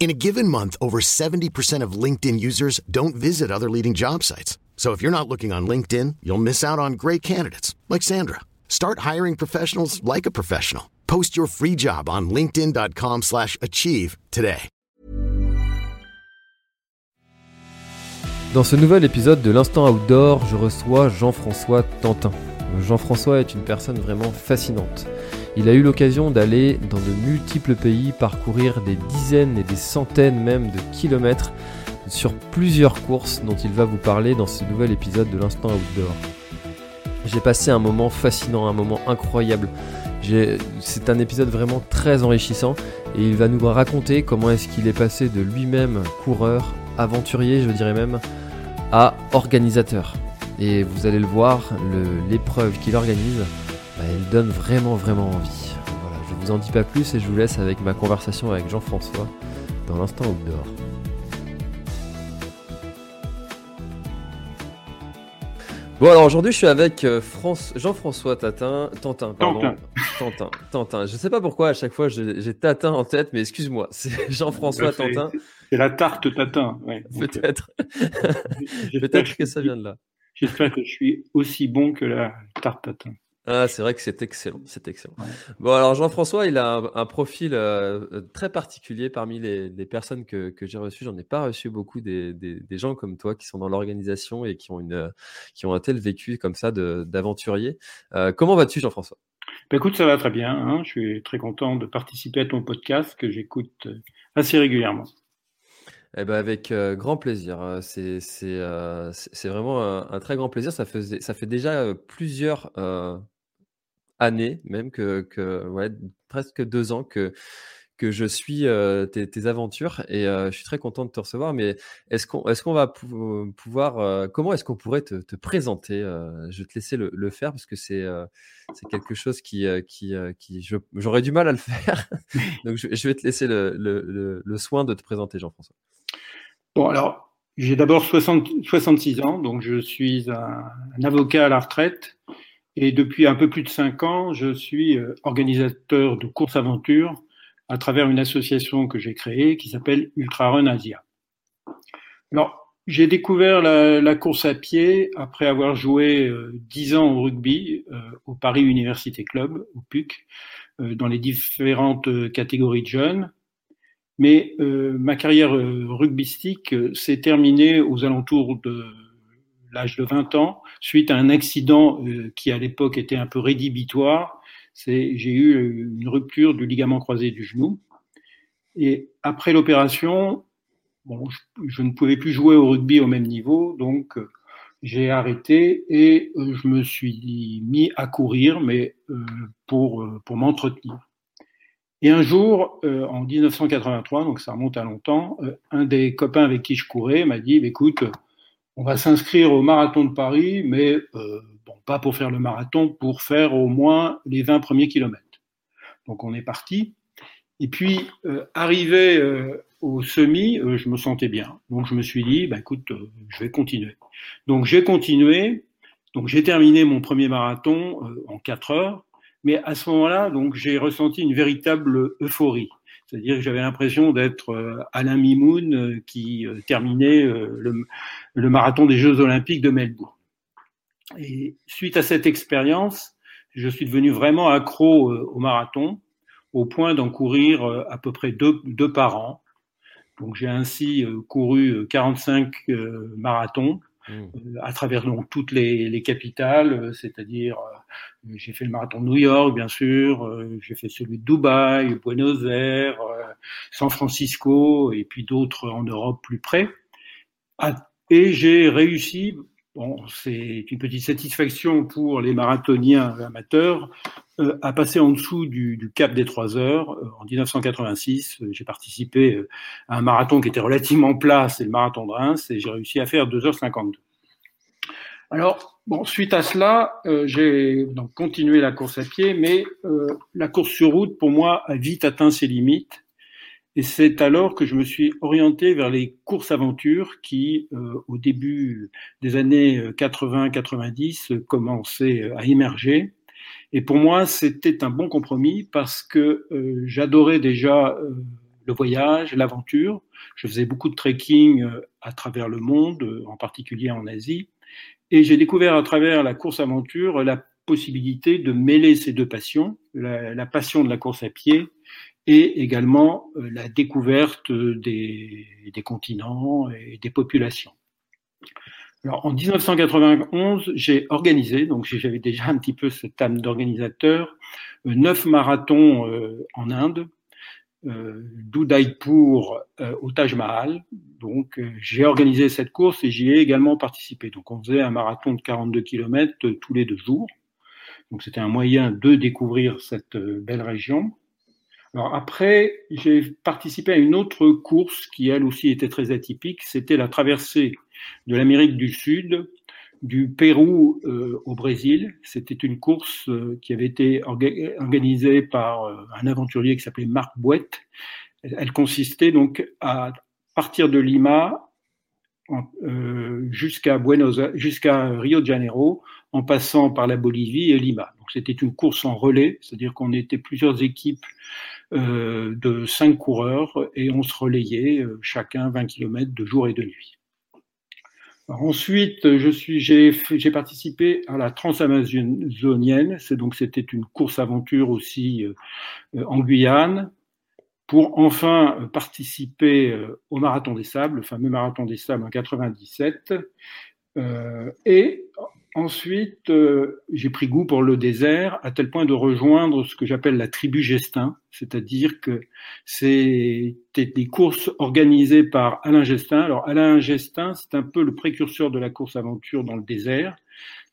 In a given month, over 70% of LinkedIn users don't visit other leading job sites. So if you're not looking on LinkedIn, you'll miss out on great candidates like Sandra. Start hiring professionals like a professional. Post your free job on linkedin.com/achieve today. Dans ce nouvel épisode de l'Instant Outdoor, je reçois Jean-François Tantin. Jean-François est une personne vraiment fascinante. Il a eu l'occasion d'aller dans de multiples pays, parcourir des dizaines et des centaines même de kilomètres sur plusieurs courses dont il va vous parler dans ce nouvel épisode de l'Instant Outdoor. J'ai passé un moment fascinant, un moment incroyable. C'est un épisode vraiment très enrichissant et il va nous raconter comment est-ce qu'il est passé de lui-même coureur, aventurier je dirais même, à organisateur. Et vous allez le voir, l'épreuve qu'il organise, bah, elle donne vraiment vraiment envie. Voilà, je vous en dis pas plus et je vous laisse avec ma conversation avec Jean-François dans l'instant outdoor. Bon alors aujourd'hui je suis avec euh, France- Jean-François Tatin, Tantin, pardon. Tantin. Tantin, Tantin. Je sais pas pourquoi à chaque fois j'ai Tatin en tête, mais excuse-moi, c'est Jean-François Tantin, C'est la tarte tatin. Ouais. Peut-être, euh, j'espère peut-être que ça vient de là. J'espère que je suis aussi bon que la tarte tatin. Ah, c'est vrai que c'est excellent, c'est excellent. Ouais. Bon, alors Jean-François, il a un, un profil euh, très particulier parmi les, les personnes que, que j'ai reçues. J'en ai pas reçu beaucoup des, des, des gens comme toi qui sont dans l'organisation et qui ont, une, qui ont un tel vécu comme ça d'aventurier. Euh, comment vas-tu, Jean-François? Ben, écoute, ça va très bien. hein. Je suis très content de participer à ton podcast que j'écoute euh, assez régulièrement. Eh ben avec euh, grand plaisir. Euh, C'est euh, vraiment un, un très grand plaisir. Ça faisait ça fait déjà plusieurs euh, années, même que, que ouais, presque deux ans que que je suis euh, tes, aventures et euh, je suis très content de te recevoir. Mais est-ce qu'on est-ce qu'on va pou- pouvoir euh, comment est-ce qu'on pourrait te, te présenter Je vais te laisser le, le faire parce que c'est c'est quelque chose qui qui qui j'aurais du mal à le faire. Donc je, vais te laisser le, le, le, soin de te présenter, Jean-François. Bon, alors, j'ai d'abord 60 66 ans, donc je suis un avocat à la retraite. Et depuis un peu plus de cinq ans, je suis euh, organisateur de courses aventure à travers une association que j'ai créée qui s'appelle Ultra Run Asia. Alors, j'ai découvert la, course à pied après avoir joué euh, dix ans au rugby euh, au Paris Université Club, au PUC, euh, dans les différentes euh, catégories de jeunes. Mais euh, ma carrière euh, rugbystique euh, s'est terminée aux alentours de l'âge de 20 ans, suite à un accident euh, qui à l'époque était un peu rédhibitoire. J'ai eu euh, une rupture du ligament croisé du genou. Et après l'opération, bon, je, ne pouvais plus jouer au rugby au même niveau, donc euh, j'ai arrêté et je me suis mis à courir, mais pour, pour m'entretenir. Et un jour, en 1983, donc ça remonte à longtemps, un des copains avec qui je courais m'a dit, écoute, on va s'inscrire au marathon de Paris, mais euh, bon, pas pour faire le marathon, pour faire au moins les 20 premiers kilomètres. Donc on est parti. Et puis, euh, arrivé euh, au semi, euh, je me sentais bien. Donc je me suis dit, bah, écoute, euh, je vais continuer. Donc j'ai continué. Donc j'ai terminé mon premier marathon en 4 heures. Mais à ce moment-là, donc j'ai ressenti une véritable euphorie. C'est-à-dire que j'avais l'impression d'être euh, Alain Mimoun euh, qui euh, terminait le, le marathon des Jeux Olympiques de Melbourne. Et suite à cette expérience, je suis devenu vraiment accro au marathon, au point d'en courir à peu près deux, deux par an. Donc j'ai ainsi couru euh, 45 euh, marathons Mmh. à travers donc toutes les, les capitales, c'est-à-dire j'ai fait le marathon de New York, bien sûr, euh, j'ai fait celui de Dubaï, Buenos Aires, euh, San Francisco, et puis d'autres en Europe plus près. Ah, et j'ai réussi, bon, c'est une petite satisfaction pour les marathoniens amateurs, à passer en dessous du, cap des 3 heures. En 1986, j'ai participé à un marathon qui était relativement plat, c'est le marathon de Reims, et j'ai réussi à faire 2h52. Alors, bon, suite à cela, j'ai donc continué la course à pied, mais la course sur route, pour moi, a vite atteint ses limites. Et c'est alors que je me suis orienté vers les courses aventures qui, euh, au début des années 80-90, commençaient à émerger. Et pour moi, c'était un bon compromis parce que euh, j'adorais déjà euh, le voyage, l'aventure. Je faisais beaucoup de trekking à travers le monde, en particulier en Asie. Et j'ai découvert à travers la course aventure la possibilité de mêler ces deux passions, la, passion de la course à pied et également euh, la découverte des, des, continents et des populations. Alors, en 1991, j'ai organisé, donc j'avais déjà un petit peu cette âme d'organisateur, neuf marathons euh, en Inde, d'Udaipur au Taj Mahal. Donc, j'ai organisé cette course et j'y ai également participé. Donc, on faisait un marathon de 42 km tous les deux jours. Donc, c'était un moyen de découvrir cette belle région. Alors après, j'ai participé à une autre course qui elle aussi était très atypique. C'était la traversée de l'Amérique du Sud, du Pérou euh, au Brésil. C'était une course euh, qui avait été organisée par euh, un aventurier qui s'appelait Marc Bouette. Elle consistait donc à partir de Lima jusqu'à Buenos jusqu'à Rio de Janeiro en passant par la Bolivie et Lima. Donc c'était une course en relais, c'est-à-dire qu'on était plusieurs équipes euh, de cinq coureurs et on se relayait euh, chacun 20 km de jour et de nuit. Ensuite, j'ai, participé à la Transamazonienne. Donc c'était une course aventure aussi euh, en Guyane pour enfin participer au Marathon des Sables, le fameux Marathon des Sables en 97. et Ensuite, euh, j'ai pris goût pour le désert à tel point de rejoindre ce que j'appelle la tribu Gestin, c'est-à-dire que c'était des courses organisées par Alain Gestin. Alors Alain Gestin, c'est un peu le précurseur de la course aventure dans le désert,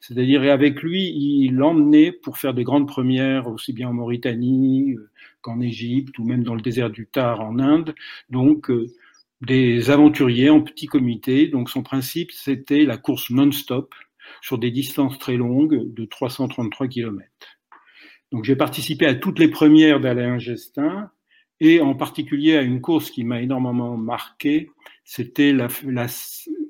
c'est-à-dire avec lui, il l'emmenait pour faire des grandes premières aussi bien en Mauritanie euh, qu'en Égypte ou même dans le désert du Tar en Inde. Donc euh, des aventuriers en petit comité. Donc son principe, c'était la course non-stop sur des distances très longues de 333 km. Donc j'ai participé à toutes les premières d'Alain Gestin et en particulier à une course qui m'a énormément marqué, c'était la,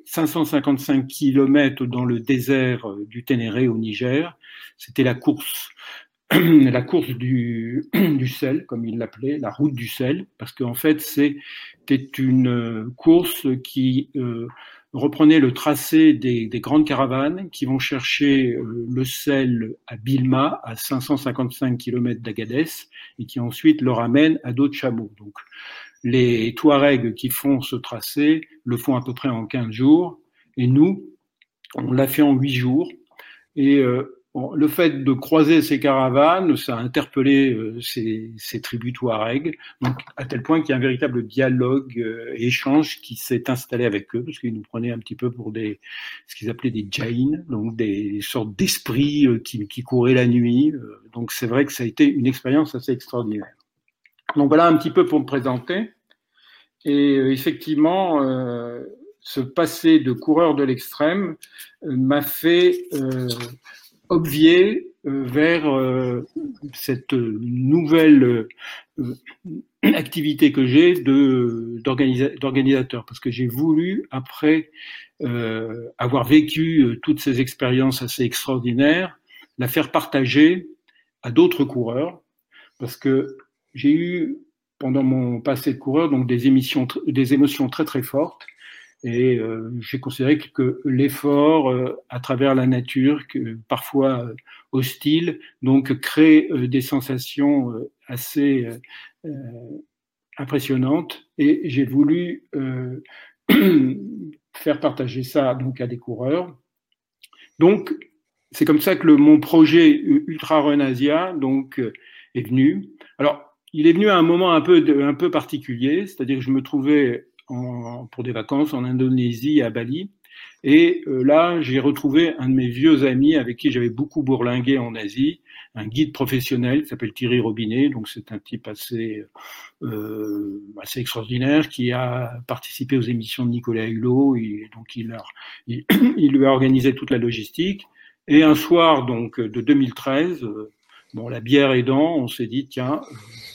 555 km dans le désert du Ténéré au Niger. C'était la course la course du, du sel, comme il l'appelait, la route du sel, parce qu'en fait, c'était une course qui euh, reprenez le tracé des, grandes caravanes qui vont chercher euh, le sel à Bilma, à 555 km d'Agadez, et qui ensuite le ramènent à d'autres chameaux. Donc, les Touaregs qui font ce tracé le font à peu près en 15 jours, et nous, on l'a fait en 8 jours. Et euh, le fait de croiser ces caravanes, ça a interpellé euh, ces, ces, tribus Touareg, donc à tel point qu'il y a un véritable dialogue euh, échange qui s'est installé avec eux, parce qu'ils nous prenaient un petit peu pour des ce qu'ils appelaient des jains, donc des sortes d'esprits euh, qui, qui, couraient la nuit. donc c'est vrai que ça a été une expérience assez extraordinaire. Donc voilà un petit peu pour me présenter. Et effectivement, ce passé de coureur de l'extrême m'a fait obvier euh, vers euh, cette nouvelle euh, activité que j'ai d'organisateur. Parce que j'ai voulu après avoir vécu toutes ces expériences assez extraordinaires la faire partager à d'autres coureurs. Parce que j'ai eu pendant mon passé de coureur donc des émissions des émotions très très fortes et euh, j'ai considéré que l'effort euh, à travers la nature, que, parfois euh, hostile, donc crée des sensations assez impressionnantes. Et j'ai voulu faire partager ça donc à des coureurs. Donc c'est comme ça que mon projet Ultra Run Asia donc est venu. Alors il est venu à un moment un peu un peu particulier, c'est-à-dire que je me trouvais pour des vacances en Indonésie, à Bali. Et euh, là, j'ai retrouvé un de mes vieux amis avec qui j'avais beaucoup bourlingué en Asie, un guide professionnel qui s'appelle Thierry Robinet. Donc c'est un type assez, euh, assez extraordinaire qui a participé aux émissions de Nicolas Hulot et donc il, a, il, lui a organisé toute la logistique. Et un soir donc de 2013, euh, bon la bière aidant, on s'est dit tiens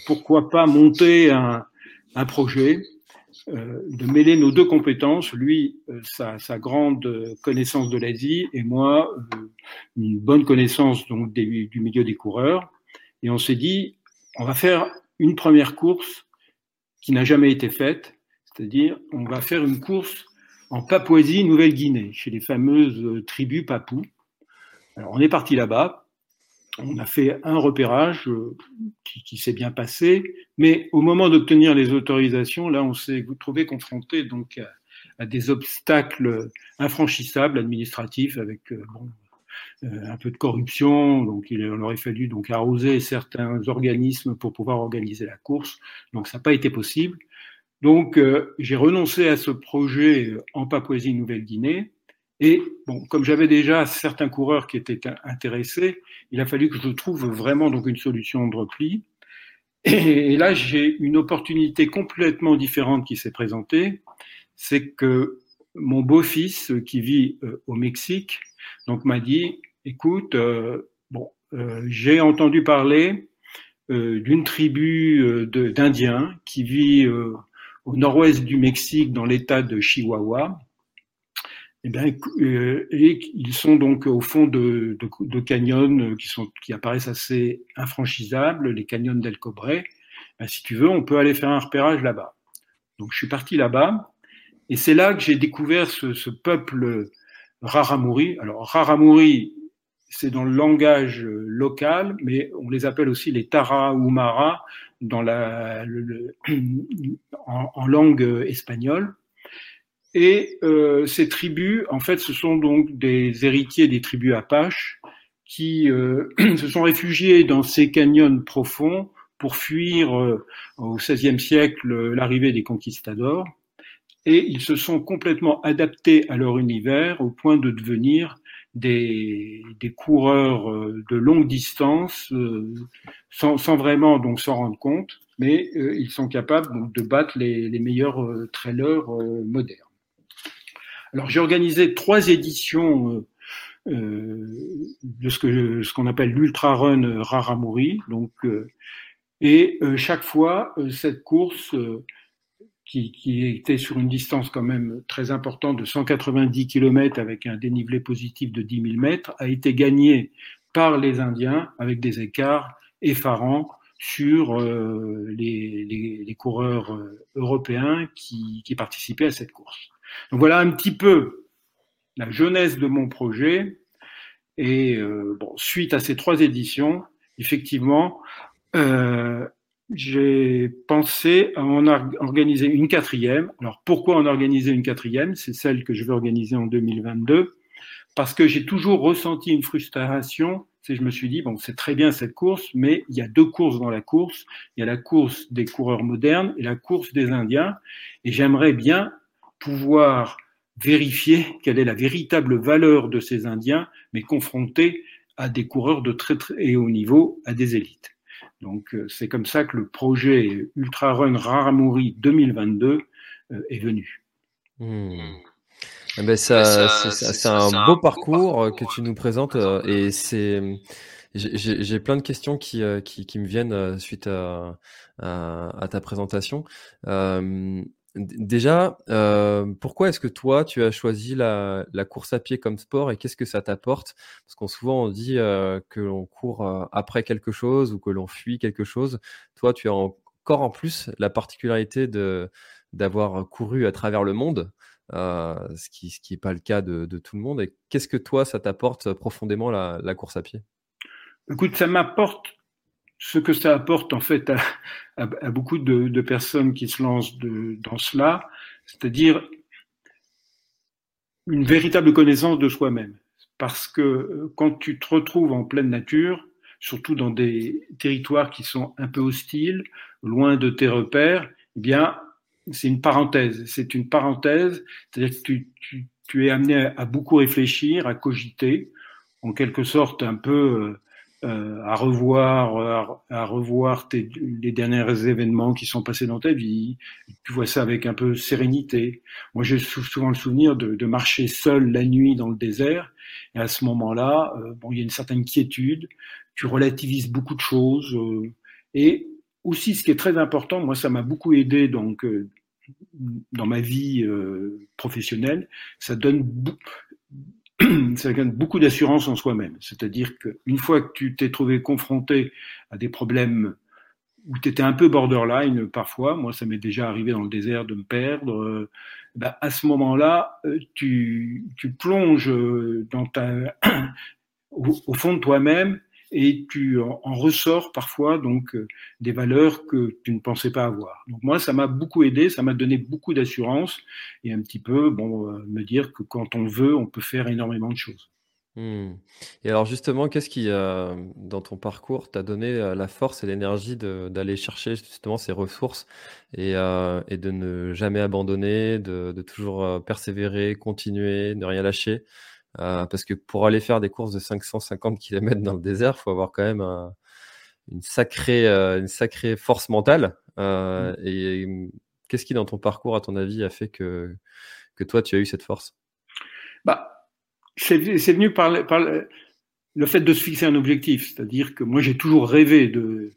pourquoi pas monter un, un projet de mêler nos deux compétences, lui, euh, sa, grande connaissance de l'Asie et moi, euh, une bonne connaissance donc du milieu des coureurs. Et on s'est dit, on va faire une première course qui n'a jamais été faite, c'est-à-dire on va faire une course en Papouasie, Nouvelle-Guinée, chez les fameuses tribus Papous. Alors on est parti là-bas, on a fait un repérage euh, qui, s'est bien passé, mais au moment d'obtenir les autorisations, là, on s'est trouvé confronté donc à, des obstacles infranchissables administratifs avec euh, euh, un peu de corruption. Donc, il aurait fallu donc arroser certains organismes pour pouvoir organiser la course. Donc, ça n'a pas été possible. Donc, j'ai renoncé à ce projet en Papouasie-Nouvelle-Guinée et bon, comme j'avais déjà certains coureurs qui étaient intéressés, il a fallu que je trouve vraiment donc une solution de repli. Et, là, j'ai une opportunité complètement différente qui s'est présentée. C'est que mon beau-fils qui vit euh, au Mexique, donc m'a dit, écoute, euh, bon, euh, j'ai entendu parler d'une tribu d'Indiens qui vit au nord-ouest du Mexique dans l'État de Chihuahua eh bien, euh, et ils sont donc au fond de, de, de, canyons qui, sont, qui apparaissent assez infranchissables, les canyons d'El Cobre. Ben, si tu veux, on peut aller faire un repérage là-bas. Donc je suis parti là-bas, et c'est là que j'ai découvert ce, ce, peuple Raramuri. Alors Raramuri, c'est dans le langage local, mais on les appelle aussi les Tarahumara dans la, le, en, en langue espagnole. Et euh, ces tribus, en fait, ce sont donc des héritiers des tribus Apaches qui euh, se sont réfugiés dans ces canyons profonds pour fuir euh, au XVIe siècle l'arrivée des conquistadors. Et ils se sont complètement adaptés à leur univers au point de devenir des, des coureurs euh, de longue distance euh, sans, sans, vraiment donc s'en rendre compte, mais ils sont capables donc, de battre les, les meilleurs trailers modernes. Alors j'ai organisé trois éditions euh, euh, de ce que ce qu'on appelle l'ultra run Raramuri, donc euh, et chaque fois cette course qui, qui, était sur une distance quand même très importante de 190 km avec un dénivelé positif de 10 000 mètres, a été gagnée par les Indiens avec des écarts effarants sur les, les, les, coureurs européens qui, qui participaient à cette course. Donc voilà un petit peu la jeunesse de mon projet. Et euh, suite à ces trois éditions, effectivement, euh, j'ai pensé à en organiser une quatrième. Alors pourquoi en organiser une quatrième? C'est celle que je vais organiser en 2022, parce que j'ai toujours ressenti une frustration. C'est je me suis dit bon, c'est très bien cette course, mais il y a deux courses dans la course. Il y a la course des coureurs modernes et la course des Indiens, et j'aimerais bien pouvoir vérifier quelle est la véritable valeur de ces Indiens, mais confrontés à des coureurs de très très haut niveau, à des élites. Donc euh, c'est comme ça que le projet Ultra Run Raramuri 2022 euh, est venu. Hmm. Eh ben ça, c'est un, beau parcours euh, que tu nous présentes et c'est j'ai plein de questions qui, qui, qui me viennent suite à, à, à ta présentation. Euh, Déjà, euh, pourquoi est-ce que toi, tu as choisi la, course à pied comme sport et qu'est-ce que ça t'apporte? Parce qu'on souvent on dit euh, que l'on court euh, après quelque chose ou que l'on fuit quelque chose. Toi, tu as encore en plus la particularité de d'avoir couru à travers le monde, ce qui ce qui est pas le cas de, tout le monde. Et qu'est-ce que toi, ça t'apporte profondément la, la course à pied? Écoute, ça m'apporte ce que ça apporte en fait à, beaucoup de, personnes qui se lancent dans cela, c'est-à-dire une véritable connaissance de soi-même. Parce que euh, quand tu te retrouves en pleine nature, surtout dans des territoires qui sont un peu hostiles, loin de tes repères, eh bien, c'est une parenthèse. C'est une parenthèse, c'est-à-dire que tu, tu, es amené à beaucoup réfléchir, à cogiter, en quelque sorte un peu euh, euh, à revoir, à, revoir les derniers événements qui sont passés dans ta vie. Tu vois ça avec un peu sérénité. Moi, j'ai souvent le souvenir de, de, marcher seul la nuit dans le désert. Et à ce moment-là, euh, bon, il y a une certaine quiétude. Tu relativises beaucoup de choses. Euh, et aussi, ce qui est très important, moi, ça m'a beaucoup aidé donc dans ma vie professionnelle. Ça donne ça donne beaucoup d'assurance en soi-même. C'est-à-dire qu'une fois que tu t'es trouvé confronté à des problèmes où tu étais un peu borderline parfois, moi ça m'est déjà arrivé dans le désert de me perdre, euh, bah, à ce moment-là, euh, tu, tu plonges dans ta, au fond de toi-même et tu en, ressors parfois donc euh, des valeurs que tu ne pensais pas avoir. Donc moi, ça m'a beaucoup aidé, ça m'a donné beaucoup d'assurance et un petit peu bon euh, me dire que quand on veut, on peut faire énormément de choses. Mmh. Et alors justement, qu'est-ce qui, euh, dans ton parcours, t'a donné la force et l'énergie d'aller chercher justement ces ressources et, et, de ne jamais abandonner, de, de toujours persévérer, continuer, ne rien lâcher? Euh, parce que pour aller faire des courses de 550 km dans le désert, il faut avoir quand même une, sacrée, euh, une sacrée force mentale. Euh, mmh. Et qu'est-ce qui, dans ton parcours, à ton avis, a fait que, que toi, tu as eu cette force? Bah, C'est venu par, le, fait de se fixer un objectif. C'est-à-dire que moi, j'ai toujours rêvé de.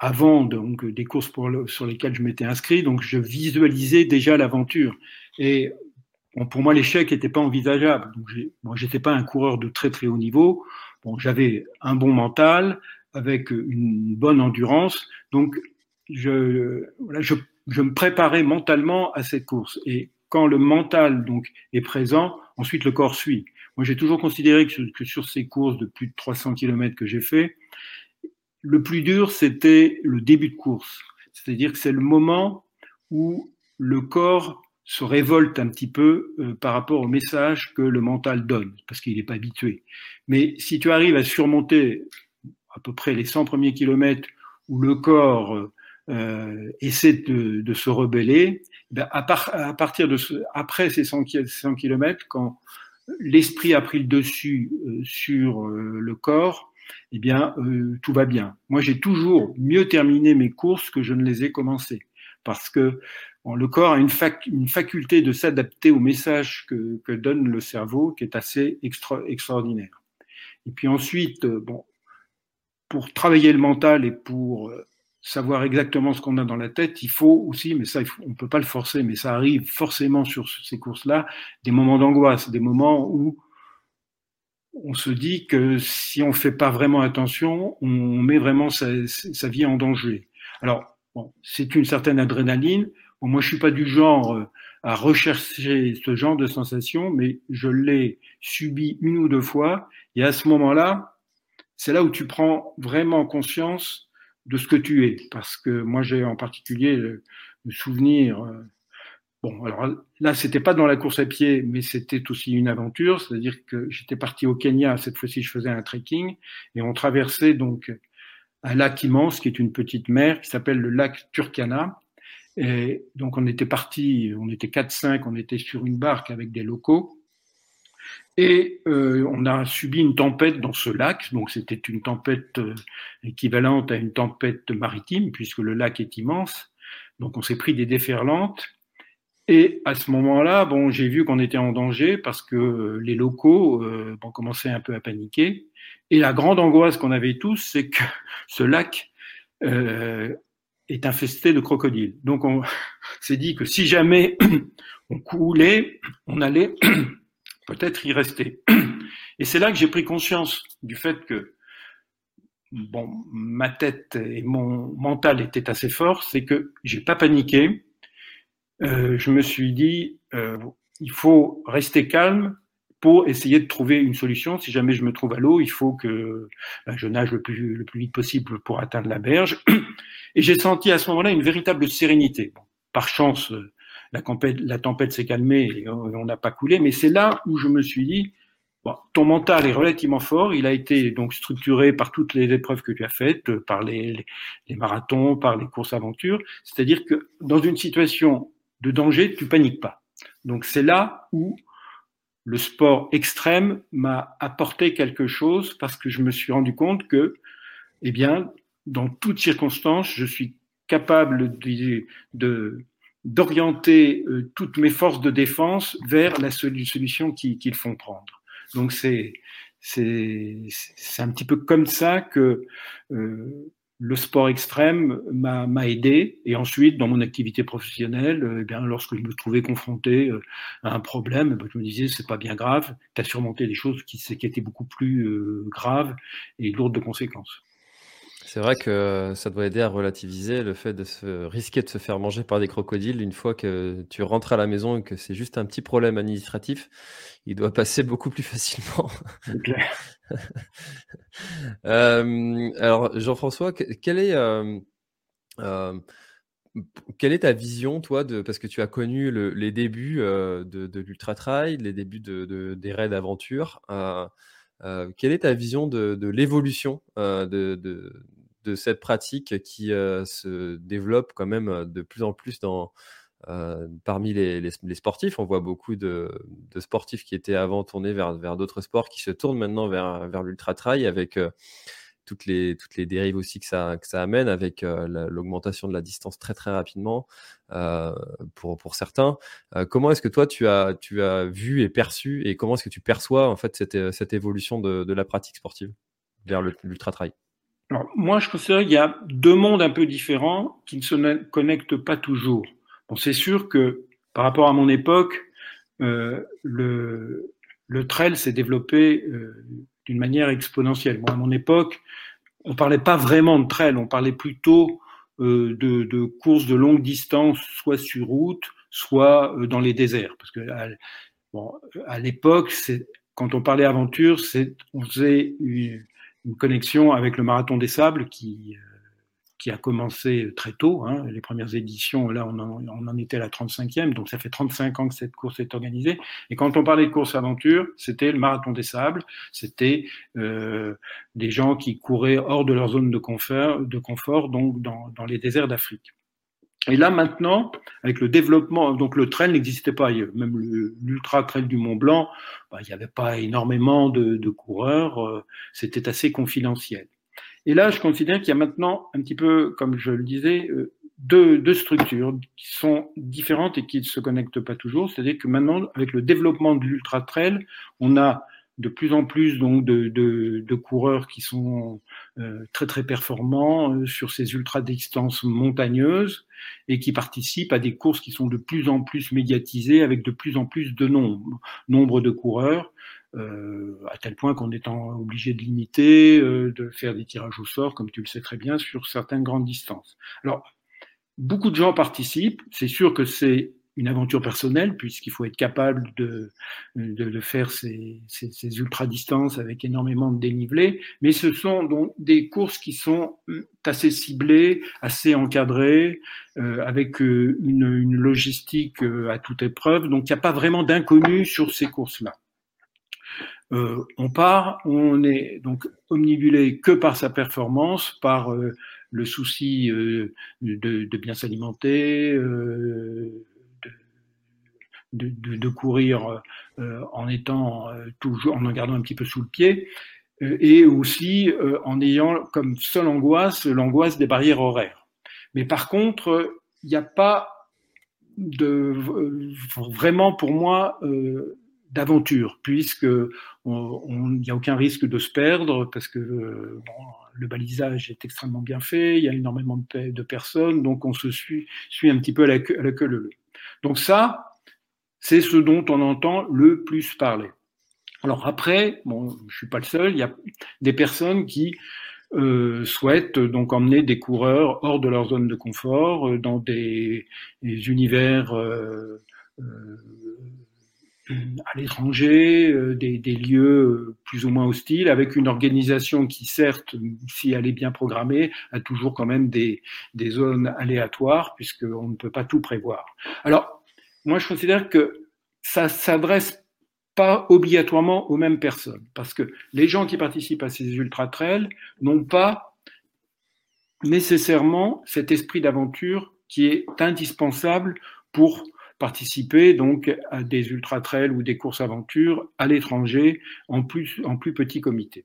avant donc des courses pour sur lesquelles je m'étais inscrit, donc je visualisais déjà l'aventure. Et Bon, pour moi, l'échec n'était pas envisageable. Donc, moi, j'étais pas un coureur de très très haut niveau. Bon, j'avais un bon mental avec une bonne endurance. Donc, je, je, je, me préparais mentalement à cette course. Et quand le mental donc est présent, ensuite le corps suit. Moi, j'ai toujours considéré que, que, sur ces courses de plus de 300 km que j'ai fait, le plus dur, c'était le début de course. C'est-à-dire que c'est le moment où le corps se révolte un petit peu euh, par rapport au message que le mental donne, parce qu'il n'est pas habitué. Mais si tu arrives à surmonter à peu près les 100 premiers kilomètres où le corps euh, essaie de, de, se rebeller, ben à, à, partir de ce, après ces 100, 100 kilomètres, quand l'esprit a pris le dessus euh, sur euh, le corps, eh bien, tout va bien. Moi, j'ai toujours mieux terminé mes courses que je ne les ai commencées, parce que le corps a une, faculté de s'adapter au message que, donne le cerveau qui est assez extraordinaire. Et puis ensuite, euh, bon, pour travailler le mental et pour euh, savoir exactement ce qu'on a dans la tête, il faut aussi, mais ça, on ne peut pas le forcer, mais ça arrive forcément sur ces courses-là, des moments d'angoisse, des moments où on se dit que si on ne fait pas vraiment attention, on met vraiment sa, sa vie en danger. Alors, bon, c'est une certaine adrénaline, moi, je suis pas du genre euh, à rechercher ce genre de sensation, mais je l'ai subi une ou deux fois. Et à ce moment-là, c'est là où tu prends vraiment conscience de ce que tu es. Parce que moi, j'ai en particulier le, souvenir. Euh, bon, alors là, c'était pas dans la course à pied, mais c'était aussi une aventure. C'est-à-dire que j'étais parti au Kenya. Cette fois-ci, je faisais un trekking et on traversait donc un lac immense qui est une petite mer qui s'appelle le lac Turkana et donc on était parti, on était 4-5, on était sur une barque avec des locaux. Et euh, on a subi une tempête dans ce lac, donc c'était une tempête euh, équivalente à une tempête maritime, puisque le lac est immense. Donc on s'est pris des déferlantes. Et à ce moment-là, bon, j'ai vu qu'on était en danger parce que euh, les locaux euh, bon, commençaient un peu à paniquer. Et la grande angoisse qu'on avait tous, c'est que ce lac est infesté de crocodiles. Donc on s'est dit que si jamais on coulait, on allait peut-être y rester. Et c'est là que j'ai pris conscience du fait que bon, ma tête et mon mental étaient assez forts, c'est que j'ai pas paniqué. Euh, je me suis dit, euh, il faut rester calme, pour essayer de trouver une solution. Si jamais je me trouve à l'eau, il faut que ben, je nage le plus, le plus vite possible pour atteindre la berge. Et j'ai senti à ce moment-là une véritable sérénité. Par chance, la tempête, la tempête s'est calmée et on n'a pas coulé, mais c'est là où je me suis dit, bon, ton mental est relativement fort, il a été donc structuré par toutes les épreuves que tu as faites, par les, les marathons, par les courses aventures, c'est-à-dire que dans une situation de danger, tu paniques pas. Donc c'est là où le sport extrême m'a apporté quelque chose parce que je me suis rendu compte que, eh bien, dans toutes circonstances, je suis capable de, d'orienter euh, toutes mes forces de défense vers la solution qu'ils font prendre. Donc c'est un petit peu comme ça que euh, le sport extrême m'a aidé. Et ensuite, dans mon activité professionnelle, eh bien, lorsque je me trouvais confronté euh, à un problème, eh je me disais, c'est pas bien grave, tu as surmonté des choses qui, qui étaient beaucoup plus euh, graves et lourdes de conséquences. C'est vrai que ça doit aider à relativiser le fait de se risquer de se faire manger par des crocodiles une fois que tu rentres à la maison et que c'est juste un petit problème administratif. Il doit passer beaucoup plus facilement. euh, alors, Jean-François, quelle est, euh, euh, quelle est ta vision, toi, de, parce que tu as connu les débuts euh, de, de l'ultra trail, les débuts de, des raids d'aventure. quelle est ta vision de, l'évolution de, de cette pratique qui euh, se développe quand même euh, de plus en plus dans, euh, parmi les, sportifs. On voit beaucoup de, sportifs qui étaient avant tournés vers, d'autres sports qui se tournent maintenant vers, vers l'ultra-trail avec toutes, les, dérives aussi que ça, amène, avec l'augmentation de la distance très très rapidement pour, certains. comment est-ce que toi tu as, vu et perçu et comment est-ce que tu perçois en fait cette, cette évolution de, de la pratique sportive vers l'ultra-trail alors, moi, je considère qu'il y a deux mondes un peu différents qui ne se connectent pas toujours. Bon, c'est sûr que par rapport à mon époque, euh, le, le trail s'est développé euh, d'une manière exponentielle. Moi, à mon époque, on parlait pas vraiment de trail, on parlait plutôt euh, de, de, courses de longue distance, soit sur route, soit euh, dans les déserts. Parce que bon, à l'époque, quand on parlait aventure, on faisait une, une connexion avec le Marathon des Sables qui, euh, qui a commencé très tôt. Hein. Les premières éditions, là, on en, était à la 35e, donc ça fait 35 ans que cette course est organisée. Et quand on parlait de course aventure, c'était le Marathon des Sables, c'était euh, des gens qui couraient hors de leur zone de confort, de confort donc dans, dans les déserts d'Afrique. Et là maintenant, avec le développement, donc le trail n'existait pas. Même l'ultra trail du Mont Blanc, bah, il n'y avait pas énormément de, de coureurs, euh, c'était assez confidentiel. Et là, je considère qu'il y a maintenant un petit peu, comme je le disais, euh, deux, deux, structures qui sont différentes et qui ne se connectent pas toujours. C'est-à-dire que maintenant, avec le développement de l'ultra trail, on a de plus en plus donc de, de, de coureurs qui sont euh, très très performants euh, sur ces ultra distances montagneuses et qui participent à des courses qui sont de plus en plus médiatisées avec de plus en plus de nombre, nombre de coureurs. Euh, à tel point qu'on est obligé de limiter, euh, de faire des tirages au sort, comme tu le sais très bien, sur certaines grandes distances. Alors, beaucoup de gens participent. C'est sûr que c'est une aventure personnelle, puisqu'il faut être capable de, de, faire ces, ces, ces ultra-distances avec énormément de dénivelé, mais ce sont donc des courses qui sont euh, assez ciblées, assez encadrées, euh, avec euh, une, une, logistique euh, à toute épreuve, donc il n'y a pas vraiment d'inconnu sur ces courses-là. On part, on est donc omnibulé que par sa performance, par le souci de, bien s'alimenter, de, de, de courir euh, en étant euh, toujours en en gardant un petit peu sous le pied euh, et aussi en ayant comme seule angoisse l'angoisse des barrières horaires. Mais par contre, il n'y a pas de vraiment pour moi d'aventure, puisque il n'y a aucun risque de se perdre, parce que bon, le balisage est extrêmement bien fait, il y a énormément de, de personnes, donc on se suit, suit un petit peu à la à la queue le le. Donc ça, c'est ce dont on entend le plus parler. Alors après, bon, je suis pas le seul, il y a des personnes qui euh, souhaitent donc emmener des coureurs hors de leur zone de confort, euh, dans des, univers euh, à l'étranger, des, lieux plus ou moins hostiles, avec une organisation qui, certes, si elle est bien programmée, a toujours quand même des, des zones aléatoires, puisqu'on ne peut pas tout prévoir. Alors, moi je considère que ça s'adresse pas obligatoirement aux mêmes personnes, parce que les gens qui participent à ces ultra-trails n'ont pas nécessairement cet esprit d'aventure qui est indispensable pour participer donc à des ultra trails ou des courses aventures à l'étranger en plus en plus petit comité.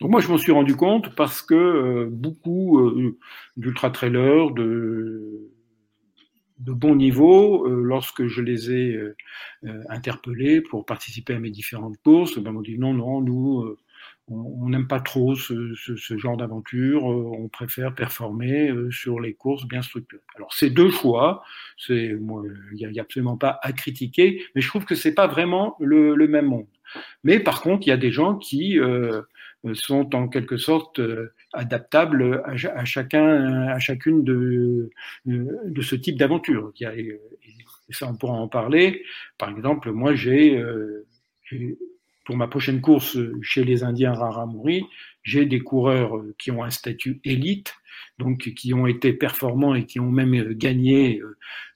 Donc moi je m'en suis rendu compte parce que euh, beaucoup euh, d'ultra trailers de de bon niveau, euh, lorsque je les ai interpellés pour participer à mes différentes courses, ben, m'ont dit non, non, nous, on n'aime pas trop ce, genre d'aventure, euh, on préfère performer euh, sur les courses bien structurées. Alors c'est deux choix, il n'y a, absolument pas à critiquer, mais je trouve que c'est pas vraiment le, même monde. Mais par contre, il y a des gens qui euh, sont en quelque sorte adaptables à, chacun, à chacune de, de ce type d'aventure. Ça, on pourra en parler. Par exemple, moi, j'ai pour ma prochaine course chez les Indiens Raramuri, j'ai des coureurs euh, qui ont un statut élite, donc qui ont été performants et qui ont même euh, gagné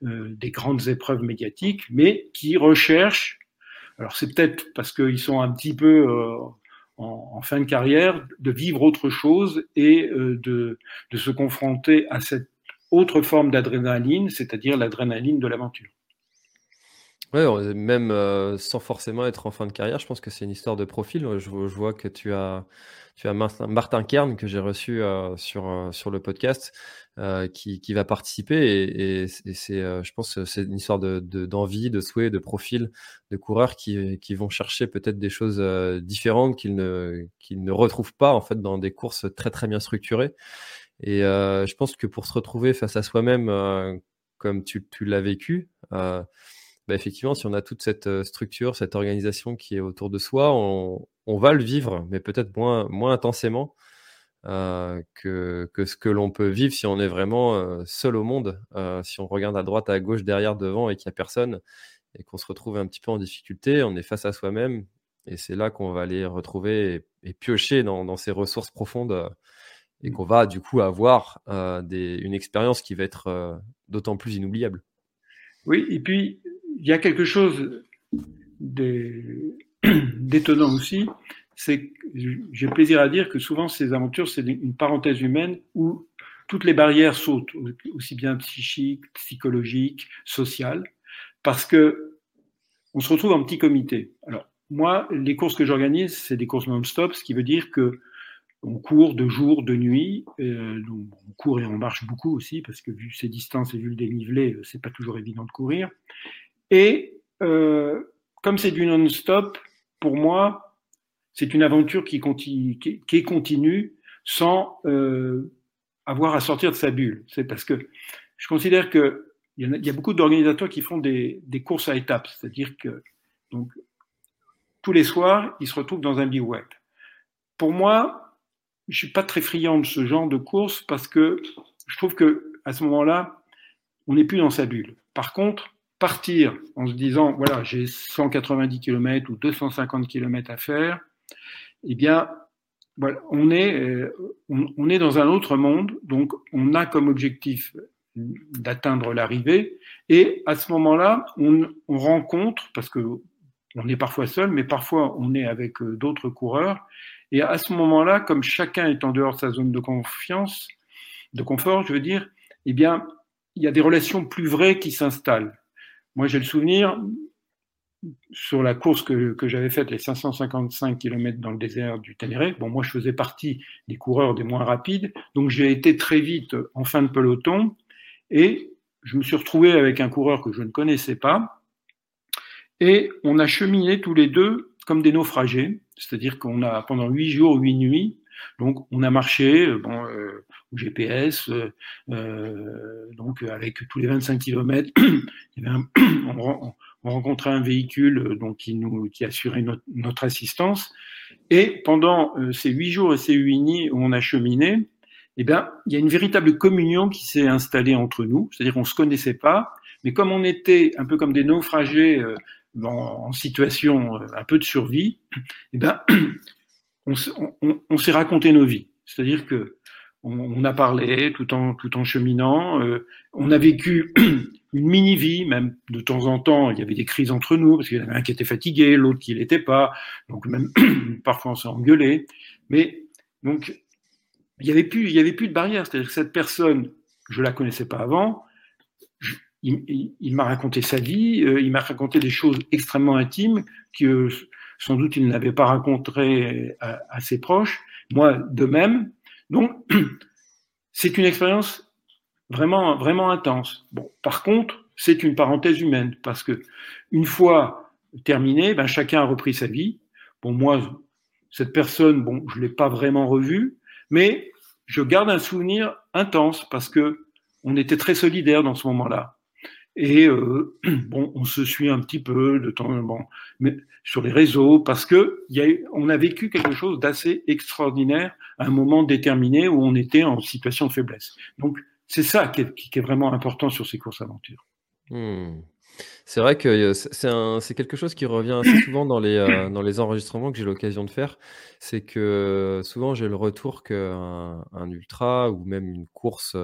euh, des grandes épreuves médiatiques, mais qui recherchent, alors c'est peut-être parce qu'ils sont un petit peu en, fin de carrière, de vivre autre chose et de, de se confronter à cette autre forme d'adrénaline, c'est-à-dire l'adrénaline de l'aventure. Ouais, même euh, sans forcément être en fin de carrière, je pense que c'est une histoire de profil. Je, vois que tu as, tu as Martin, Kern que j'ai reçu euh, sur, euh, sur le podcast qui, qui va participer et, c'est, je pense, c'est une histoire de, d'envie, de souhait, de profil de coureurs qui, qui vont chercher peut-être des choses différentes qu'ils ne, qu'ils ne retrouvent pas en fait dans des courses très très bien structurées. Et je pense que pour se retrouver face à soi-même, comme tu, tu l'as vécu, bah, effectivement, si on a toute cette euh, structure, cette organisation qui est autour de soi, on, va le vivre, mais peut-être moins, moins intensément euh, que, que, ce que l'on peut vivre si on est vraiment euh, seul au monde. si on regarde à droite, à gauche, derrière, devant et qu'il n'y a personne et qu'on se retrouve un petit peu en difficulté, on est face à soi-même et c'est là qu'on va aller retrouver et, piocher dans, dans, ces ressources profondes et mmh. qu'on va du coup avoir des, une expérience qui va être d'autant plus inoubliable. Oui, et puis il y a quelque chose d'étonnant aussi, c'est que j'ai plaisir à dire que souvent ces aventures, c'est une parenthèse humaine où toutes les barrières sautent, aussi bien psychiques, psychologiques, sociales, parce que on se retrouve en petit comité. Alors, moi, les courses que j'organise, c'est des courses non-stop, ce qui veut dire que on court de jour, de nuit, euh, on court et on marche beaucoup aussi, parce que vu ces distances et vu le dénivelé, c'est pas toujours évident de courir. Et euh, comme c'est du non-stop, pour moi, c'est une aventure qui, continue, qui, est continue sans euh, avoir à sortir de sa bulle. C'est parce que je considère que il y, a, beaucoup d'organisateurs qui font des, des, courses à étapes, c'est-à-dire que donc tous les soirs, ils se retrouvent dans un bivouac. Pour moi, je suis pas très friand de ce genre de course parce que je trouve que à ce moment-là, on n'est plus dans sa bulle. Par contre, partir en se disant, voilà, j'ai 190 km ou 250 km à faire, eh bien, voilà, on, est, euh, on, est dans un autre monde, donc on a comme objectif d'atteindre l'arrivée, et à ce moment-là, on, on, rencontre, parce que on est parfois seul, mais parfois on est avec euh, d'autres coureurs, et à ce moment-là, comme chacun est en dehors de sa zone de confiance, de confort, je veux dire, eh bien, il y a des relations plus vraies qui s'installent. Moi, j'ai le souvenir, sur la course que, j'avais faite, les 555 km dans le désert du Ténéré, bon, moi, je faisais partie des coureurs des moins rapides, donc j'ai été très vite en fin de peloton, et je me suis retrouvé avec un coureur que je ne connaissais pas, et on a cheminé tous les deux comme des naufragés, c'est-à-dire qu'on a pendant huit jours, huit nuits, donc on a marché, bon, euh, au GPS, euh, euh, donc avec tous les 25 km, on, rencontrait un véhicule donc qui nous qui assurait notre, assistance. Et pendant ces huit jours et ces huit nuits où on a cheminé, eh bien, il y a une véritable communion qui s'est installée entre nous, c'est-à-dire qu'on se connaissait pas, mais comme on était un peu comme des naufragés en situation un peu de survie, eh ben, on, s'est raconté nos vies. C'est-à-dire que on, a parlé tout en, tout en cheminant. Euh, on a vécu une mini-vie, même de temps en temps, il y avait des crises entre nous, parce qu'il y en avait un qui était fatigué, l'autre qui l'était pas. Donc même parfois on s'est engueulé. Mais donc il y avait plus, il y avait plus de barrière. C'est-à-dire que cette personne, je la connaissais pas avant. il il, m'a raconté sa vie, euh, il m'a raconté des choses extrêmement intimes que sans doute il n'avait pas rencontrées à, ses proches, moi de même. Donc, c'est une expérience vraiment, vraiment intense. Bon, par contre, c'est une parenthèse humaine parce que une fois terminé, ben, chacun a repris sa vie. Bon, moi, cette personne, bon, je l'ai pas vraiment revue, mais je garde un souvenir intense parce que on était très solidaires dans ce moment-là. Et euh, bon, on se suit un petit peu de temps, bon, mais sur les réseaux parce que y a, vécu quelque chose d'assez extraordinaire à un moment déterminé où on était en situation de faiblesse. Donc c'est ça qui est, vraiment important sur ces courses aventures. Hmm. C'est vrai que euh, c'est quelque chose qui revient assez souvent dans les, euh, dans les enregistrements que j'ai l'occasion de faire. C'est que souvent j'ai le retour qu'un un ultra ou même une course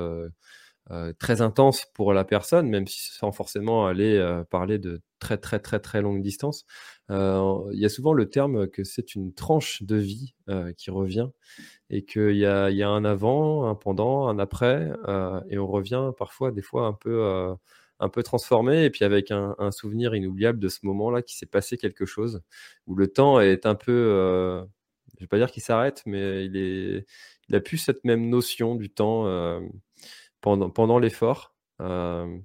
très intense pour la personne, même si sans forcément aller parler de très très très très longue distance, il y a souvent le terme que c'est une tranche de vie qui revient et qu'il y a, y a un avant, un pendant, un après, et on revient parfois des fois un peu un peu transformé et puis avec un, souvenir inoubliable de ce moment-là qui s'est passé quelque chose où le temps est un peu, euh, je vais pas dire qu'il s'arrête, mais il est, il a plus cette même notion du temps euh, pendant pendant l'effort euh,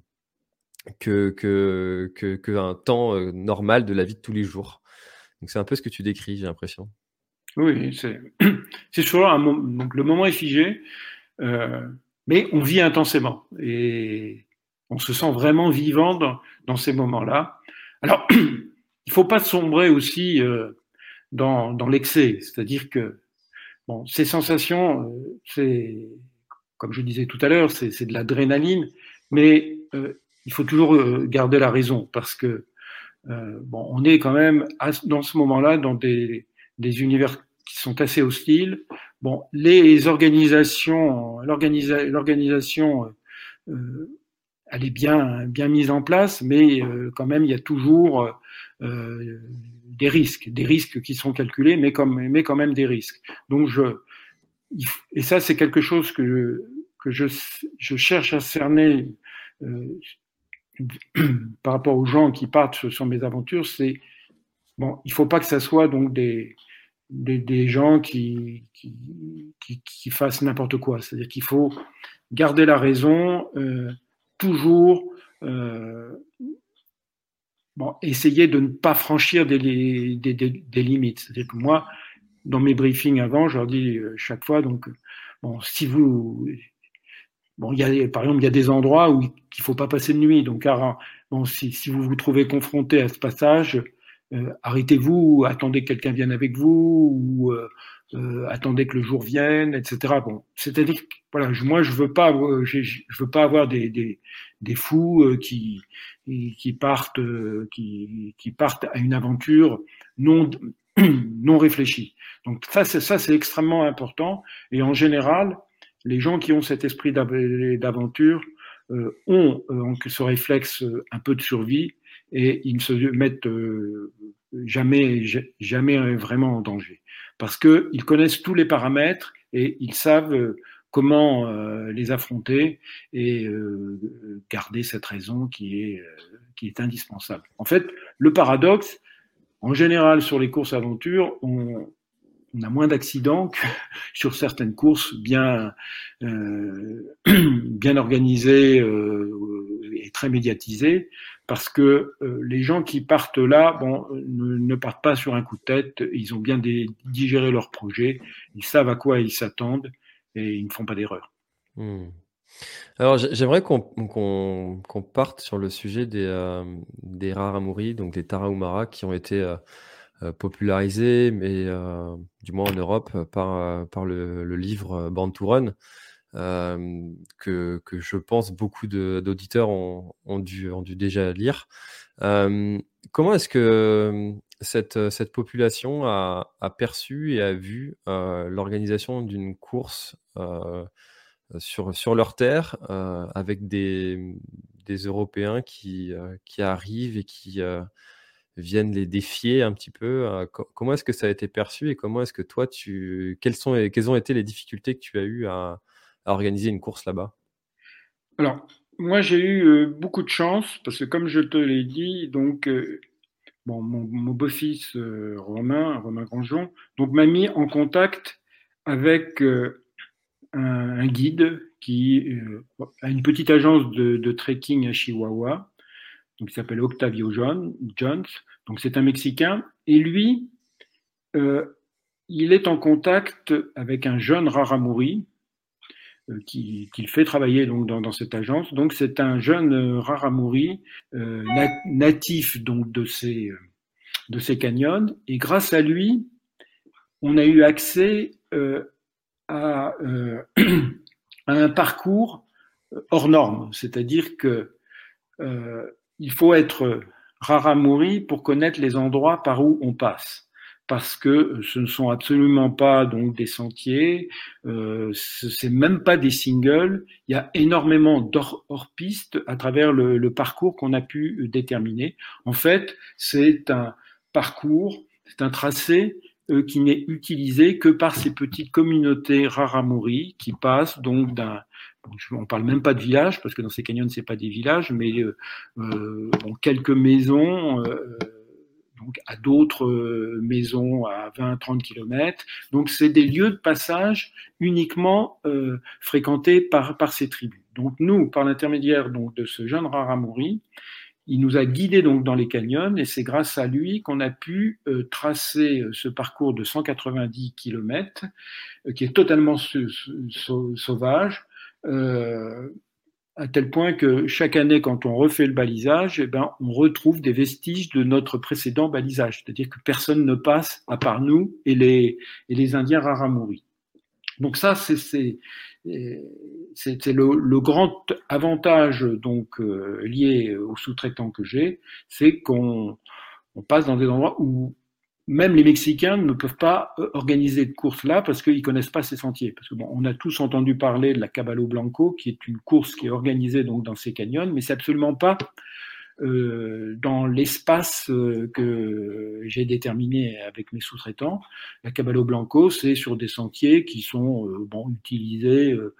que que que temps euh, normal de la vie de tous les jours. Donc c'est un peu ce que tu décris, j'ai l'impression. Oui, c'est c'est toujours un donc le moment est figé, mais on vit intensément et on se sent vraiment vivant dans, ces moments-là. Alors, il ne faut pas sombrer aussi euh, dans, l'excès, c'est-à-dire que bon, ces sensations, euh, c'est, comme je disais tout à l'heure, c'est de l'adrénaline, mais euh, il faut toujours garder la raison parce que bon, on est quand même dans ce moment-là dans des, des univers qui sont assez hostiles. Bon, les organisations, l'organisation elle est bien, bien mise en place, mais euh, quand même, il y a toujours euh, des risques, des risques qui sont calculés, mais, comme, mais quand même des risques. Donc, je, et ça, c'est quelque chose que, je, cherche à cerner euh, par rapport aux gens qui partent sur mes aventures, c'est bon, il faut pas que ça soit donc des, des, gens qui, qui fassent n'importe quoi. C'est-à-dire qu'il faut garder la raison. Euh, toujours euh, bon, essayer de ne pas franchir des, des, des, limites. C'est-à-dire que moi, dans mes briefings avant, je leur dis euh, chaque fois, donc, bon, si vous, bon, il y a, par exemple, il y a des endroits où il faut pas passer de nuit. Donc, bon, si, si vous vous trouvez confronté à ce passage, euh, arrêtez-vous, attendez que quelqu'un vienne avec vous, ou euh, euh, attendez que le jour vienne, etc. Bon, c'est-à-dire, voilà, moi je veux pas, euh, je veux pas avoir des, des, des fous euh, qui qui partent, qui, qui partent à une aventure non non réfléchie. Donc ça, c'est ça, c'est extrêmement important. Et en général, les gens qui ont cet esprit d'aventure euh, ont ce réflexe un peu de survie et ils ne se mettent jamais jamais vraiment en danger parce qu'ils connaissent tous les paramètres et ils savent euh, comment euh, les affronter et euh, garder cette raison qui est, qui est indispensable. En fait, le paradoxe, en général sur les courses aventures, on, a moins d'accidents que sur certaines courses bien, euh, bien organisées euh, et très médiatisées, parce que euh, les gens qui partent là, bon, ne, partent pas sur un coup de tête. Ils ont bien digéré leur projet, ils savent à quoi ils s'attendent et ils ne font pas d'erreur. Hmm. Alors j'aimerais qu'on parte sur le sujet des, des raramuri, donc des tarahumara qui ont été euh, popularisé, mais euh, du moins en Europe, par, euh, par le, livre Born to Run, que, que je pense beaucoup d'auditeurs ont, ont, dû, ont dû déjà lire. comment est-ce que cette, cette population a, a, perçu et a vu l'organisation d'une course sur, sur leur terre avec des, des Européens qui, qui arrivent et qui, viennent les défier un petit peu. Euh, comment est-ce que ça a été perçu et comment est-ce que toi, tu, quelles, sont, quelles ont été les difficultés que tu as eues à, organiser une course là-bas? Alors, moi, j'ai eu beaucoup de chance parce que, comme je te l'ai dit, donc, bon, mon, beau-fils Romain, Romain Grandjean, donc m'a mis en contact avec un, guide qui a une petite agence de, trekking à Chihuahua, donc il s'appelle Octavio Jones. Donc c'est un Mexicain et lui, il est en contact avec un jeune Raramuri euh, qu'il qui fait travailler donc dans, cette agence. Donc c'est un jeune euh, Raramuri euh, natif donc de ces de ces canyons et grâce à lui, on a eu accès à, à, un parcours hors norme, c'est-à-dire que il faut être Raramuri pour connaître les endroits par où on passe parce que ce ne sont absolument pas donc des sentiers, euh, c'est même pas des singles. Il y a énormément d'hors piste à travers le, parcours qu'on a pu déterminer. En fait, c'est un parcours, c'est un tracé euh, qui n'est utilisé que par ces petites communautés raramuri qui passent donc d'un on parle même pas de village parce que dans ces canyons c'est pas des villages, mais euh, euh quelques maisons. Euh, donc à d'autres euh, maisons à 20-30 km. Donc c'est des lieux de passage uniquement euh, fréquentés par, par ces tribus. Donc nous, par l'intermédiaire donc de ce jeune Raramuri, il nous a guidés donc dans les canyons et c'est grâce à lui qu'on a pu euh, tracer ce parcours de 190 km qui est totalement sauvage à tel point que chaque année, quand on refait le balisage, eh ben, on retrouve des vestiges de notre précédent balisage. C'est-à-dire que personne ne passe à part nous et les, et les Indiens Raramuri. Donc ça, c'est le, grand avantage donc euh, lié aux sous-traitants que j'ai, c'est qu'on on passe dans des endroits où même les Mexicains ne peuvent pas euh, organiser de course là parce qu'ils connaissent pas ces sentiers. Parce que bon, on a tous entendu parler de la Caballo Blanco, qui est une course qui est organisée donc dans ces canyons, mais c'est absolument pas dans l'espace euh, que j'ai déterminé avec mes sous-traitants. La Caballo Blanco, c'est sur des sentiers qui sont euh, bon utilisés euh,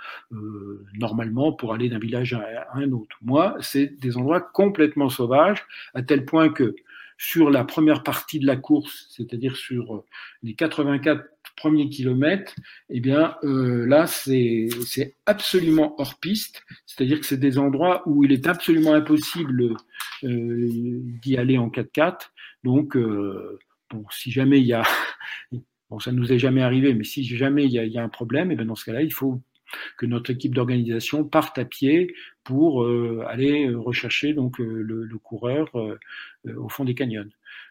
normalement pour aller d'un village à un autre. Moi, c'est des endroits complètement sauvages, à tel point que sur la première partie de la course, c'est-à-dire sur euh, les 84 premiers kilomètres, eh bien euh, là c'est absolument hors piste, c'est-à-dire que c'est des endroits où il est absolument impossible euh, d'y aller en 4x4. Donc euh, bon, si jamais il y a Bon, ça nous est jamais arrivé, mais si jamais il y a, y a un problème, eh bien dans ce cas-là, il faut que notre équipe d'organisation parte à pied pour euh, aller rechercher donc euh, le, le, coureur euh, au fond des canyons.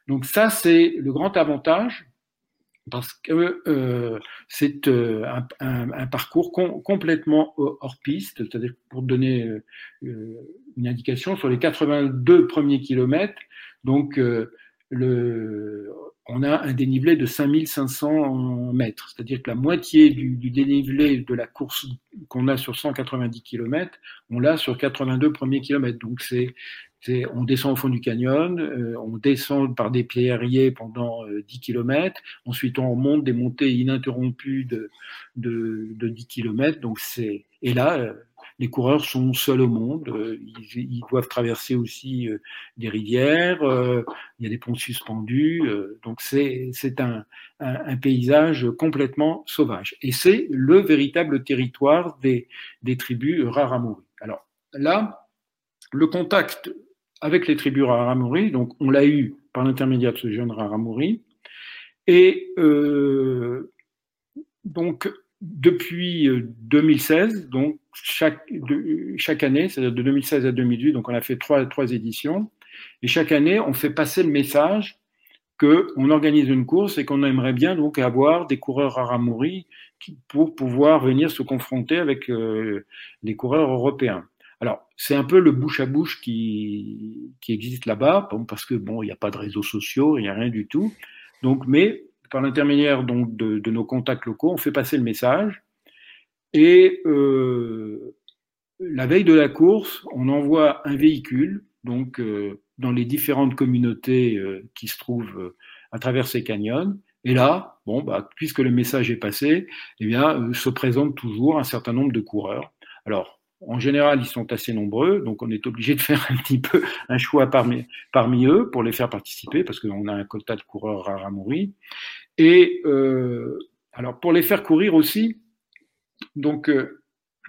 Donc ça, c'est le grand avantage parce que euh, c'est un, un, parcours com complètement hors piste, c'est-à-dire pour donner euh, une indication sur les 82 premiers kilomètres, donc euh, le, on a un dénivelé de 5500 mètres, c'est-à-dire que la moitié du, du dénivelé de la course qu'on a sur 190 km, on l'a sur 82 premiers kilomètres. Donc c'est, on descend au fond du canyon, euh, on descend par des pierriers pendant 10 euh, km, ensuite on monte des montées ininterrompues de, de, de 10 km. Donc c'est, et là, euh, les coureurs sont seuls au monde. Euh, ils, doivent traverser aussi des rivières. Il y a des ponts suspendus. donc c'est un, un, paysage complètement sauvage. Et c'est le véritable territoire des, des tribus Raramuri. Alors là, le contact avec les tribus Raramuri, donc on l'a eu par l'intermédiaire de ce jeune Raramuri. Et euh, donc depuis 2016, donc chaque, année, c'est-à-dire de 2016 à 2018, donc on a fait trois, trois éditions, et chaque année, on fait passer le message qu'on organise une course et qu'on aimerait bien donc avoir des coureurs à Ramouri pour pouvoir venir se confronter avec euh, les coureurs européens. Alors, c'est un peu le bouche à bouche qui, qui existe là-bas, parce que bon, il n'y a pas de réseaux sociaux, il n'y a rien du tout. Donc, mais par l'intermédiaire donc de, nos contacts locaux, on fait passer le message et euh, la veille de la course, on envoie un véhicule, donc euh, dans les différentes communautés euh, qui se trouvent euh, à travers ces canyons. Et là, bon, bah, puisque le message est passé, eh bien, euh, se présente toujours un certain nombre de coureurs. Alors, en général, ils sont assez nombreux, donc on est obligé de faire un petit peu un choix parmi, parmi eux pour les faire participer, parce qu'on a un quota de coureurs rares à mourir. Et euh, alors pour les faire courir aussi, donc euh,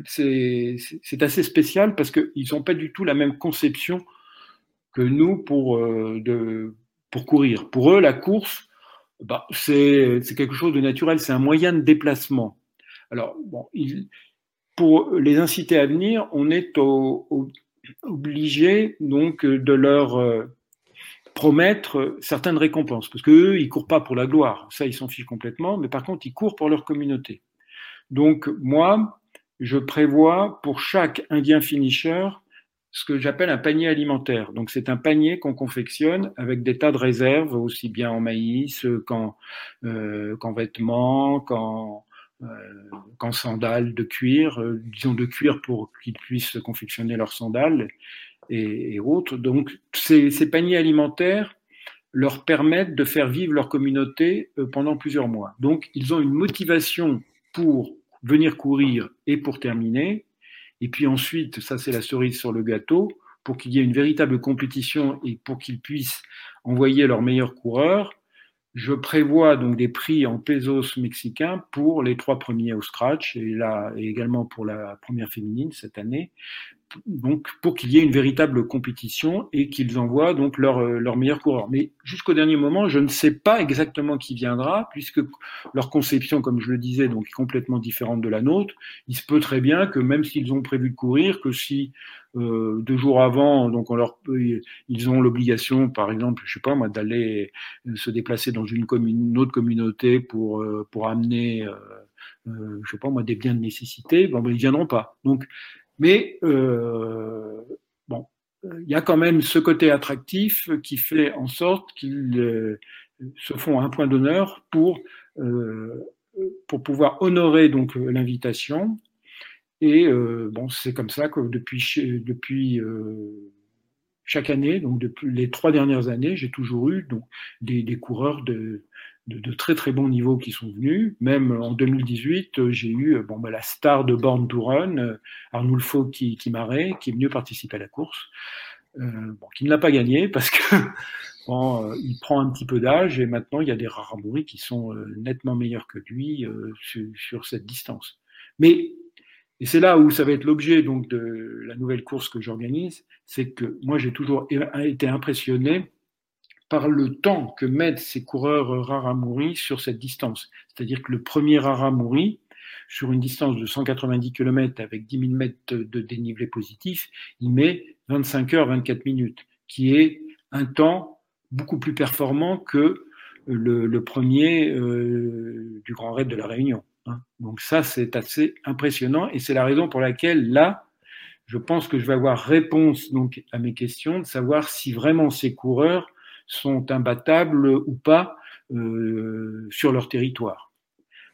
c'est assez spécial parce qu'ils n'ont pas du tout la même conception que nous pour, euh, de, pour courir. Pour eux, la course, bah, c'est quelque chose de naturel, c'est un moyen de déplacement. Alors, bon, il, pour les inciter à venir, on est obligé donc de leur euh, promettre certaines récompenses, parce qu'eux, ils courent pas pour la gloire, ça ils s'en fichent complètement, mais par contre ils courent pour leur communauté. Donc moi, je prévois pour chaque Indien finisher ce que j'appelle un panier alimentaire. Donc c'est un panier qu'on confectionne avec des tas de réserves, aussi bien en maïs qu'en euh, vêtements, qu'en qu'en sandales de cuir, euh, disons de cuir pour qu'ils puissent confectionner leurs sandales et, autres. Donc ces, ces, paniers alimentaires leur permettent de faire vivre leur communauté euh, pendant plusieurs mois. Donc ils ont une motivation pour venir courir et pour terminer. Et puis ensuite, ça c'est la cerise sur le gâteau, pour qu'il y ait une véritable compétition et pour qu'ils puissent envoyer leurs meilleurs coureurs, je prévois donc des prix en pesos mexicains pour les trois premiers au scratch et là et également pour la première féminine cette année donc pour qu'il y ait une véritable compétition et qu'ils envoient donc leur, euh, leur meilleur coureur. Mais jusqu'au dernier moment, je ne sais pas exactement qui viendra, puisque leur conception, comme je le disais, donc est complètement différente de la nôtre. Il se peut très bien que même s'ils ont prévu de courir, que si euh, deux jours avant, donc on leur, ils ont l'obligation, par exemple, je sais pas moi, d'aller se déplacer dans une, commune, une autre communauté pour euh, pour amener, euh, euh, je sais pas moi, des biens de nécessité, ben, ils viendront pas. Donc mais euh, bon, il y a quand même ce côté attractif qui fait en sorte qu'ils euh, se font un point d'honneur pour, euh, pour pouvoir honorer donc l'invitation. Et euh, bon, c'est comme ça que depuis, depuis euh, chaque année, donc depuis les trois dernières années, j'ai toujours eu donc, des, des coureurs de, de, très très bons niveaux qui sont venus. Même en 2018, euh, j'ai eu euh, bon, bah, la star de Born to Run, euh, Arnulfo qui, qui qui est venu participer à la course. Euh, bon, qui ne l'a pas gagné parce que bon, il prend un petit peu d'âge et maintenant il y a des Raramuri qui sont nettement meilleurs que lui sur, sur, cette distance. Mais et c'est là où ça va être l'objet donc de la nouvelle course que j'organise, c'est que moi j'ai toujours été impressionné par le temps que mettent ces coureurs Raramuri sur cette distance. C'est-à-dire que le premier Raramuri, sur une distance de 190 km avec 10 000 mètres de dénivelé positif, il met 25 heures 24 minutes, qui est un temps beaucoup plus performant que le, premier euh, du Grand Raid de la Réunion. Hein. Donc ça, c'est assez impressionnant et c'est la raison pour laquelle là, je pense que je vais avoir réponse donc à mes questions, de savoir si vraiment ces coureurs sont imbattables ou pas euh, sur leur territoire.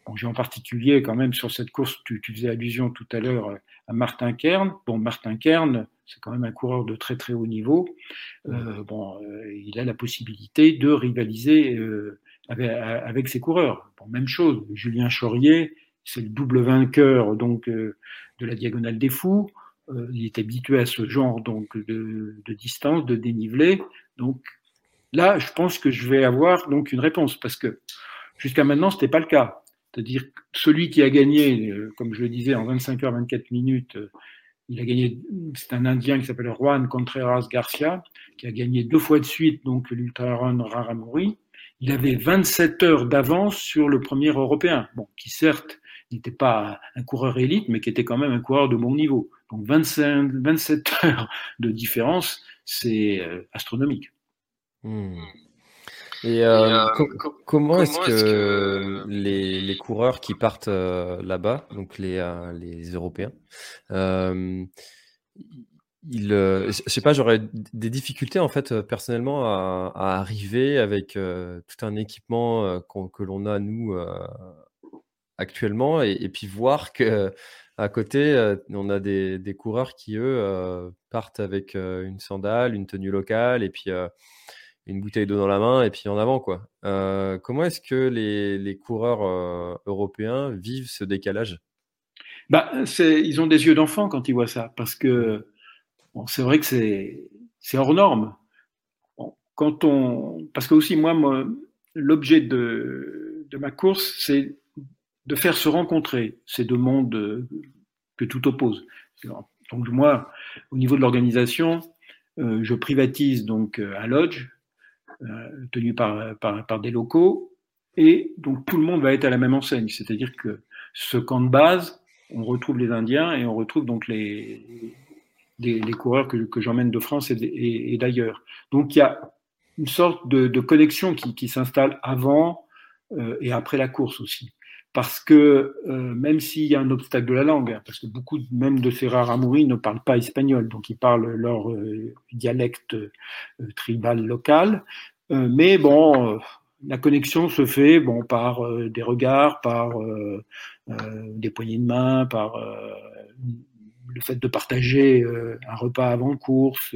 Bon, J'ai en particulier quand même sur cette course, tu, tu faisais allusion tout à l'heure à Martin Kern. Bon, Martin Kern, c'est quand même un coureur de très très haut niveau. Euh, bon, euh, il a la possibilité de rivaliser euh, avec, avec, ses coureurs. Bon, même chose, Julien Chaurier, c'est le double vainqueur donc euh, de la Diagonale des Fous. Euh, il est habitué à ce genre donc de, de distance, de dénivelé. Donc Là, je pense que je vais avoir donc une réponse parce que jusqu'à maintenant, ce n'était pas le cas. C'est-à-dire celui qui a gagné, euh, comme je le disais, en 25 heures 24 minutes, euh, il a gagné, c'est un Indien qui s'appelle Juan Contreras Garcia, qui a gagné deux fois de suite donc l'Ultra Run Raramuri. Il avait 27 heures d'avance sur le premier Européen, bon, qui certes n'était pas un coureur élite, mais qui était quand même un coureur de bon niveau. Donc 25, 27 heures de différence, c'est euh, astronomique. Hmm. Et, euh, euh, comment, est-ce que, Les, les, coureurs qui partent euh, là-bas, donc les, les Européens, ils, je sais pas, j'aurais des difficultés en fait personnellement à, à arriver avec tout un équipement que l'on a nous actuellement et, et, puis voir que à côté on a des, des coureurs qui eux partent avec une sandale, une tenue locale et puis une bouteille d'eau dans la main et puis en avant quoi. Euh, comment est-ce que les, coureurs euh, européens vivent ce décalage? Bah, Ils ont des yeux d'enfant quand ils voient ça, parce que c'est vrai que c'est hors norme. parce que aussi, moi, l'objet de, ma course, c'est de faire se rencontrer ces deux mondes que tout oppose. Donc moi, au niveau de l'organisation, euh, je privatise donc euh, un lodge euh, tenu par, par, par, des locaux et donc tout le monde va être à la même enseigne. C'est-à-dire que ce camp de base, on retrouve les Indiens et on retrouve donc les, les, coureurs que, que j'emmène de France et, d'ailleurs. Donc il y a une sorte de, de connexion qui, qui s'installe avant euh, et après la course aussi parce que euh, même s'il y a un obstacle de la langue, hein, parce que beaucoup même de ces rares amouris ne parlent pas espagnol, donc ils parlent leur dialecte tribal local, mais bon, la connexion se fait bon par des regards, par des poignées de main, par le fait de partager un repas avant course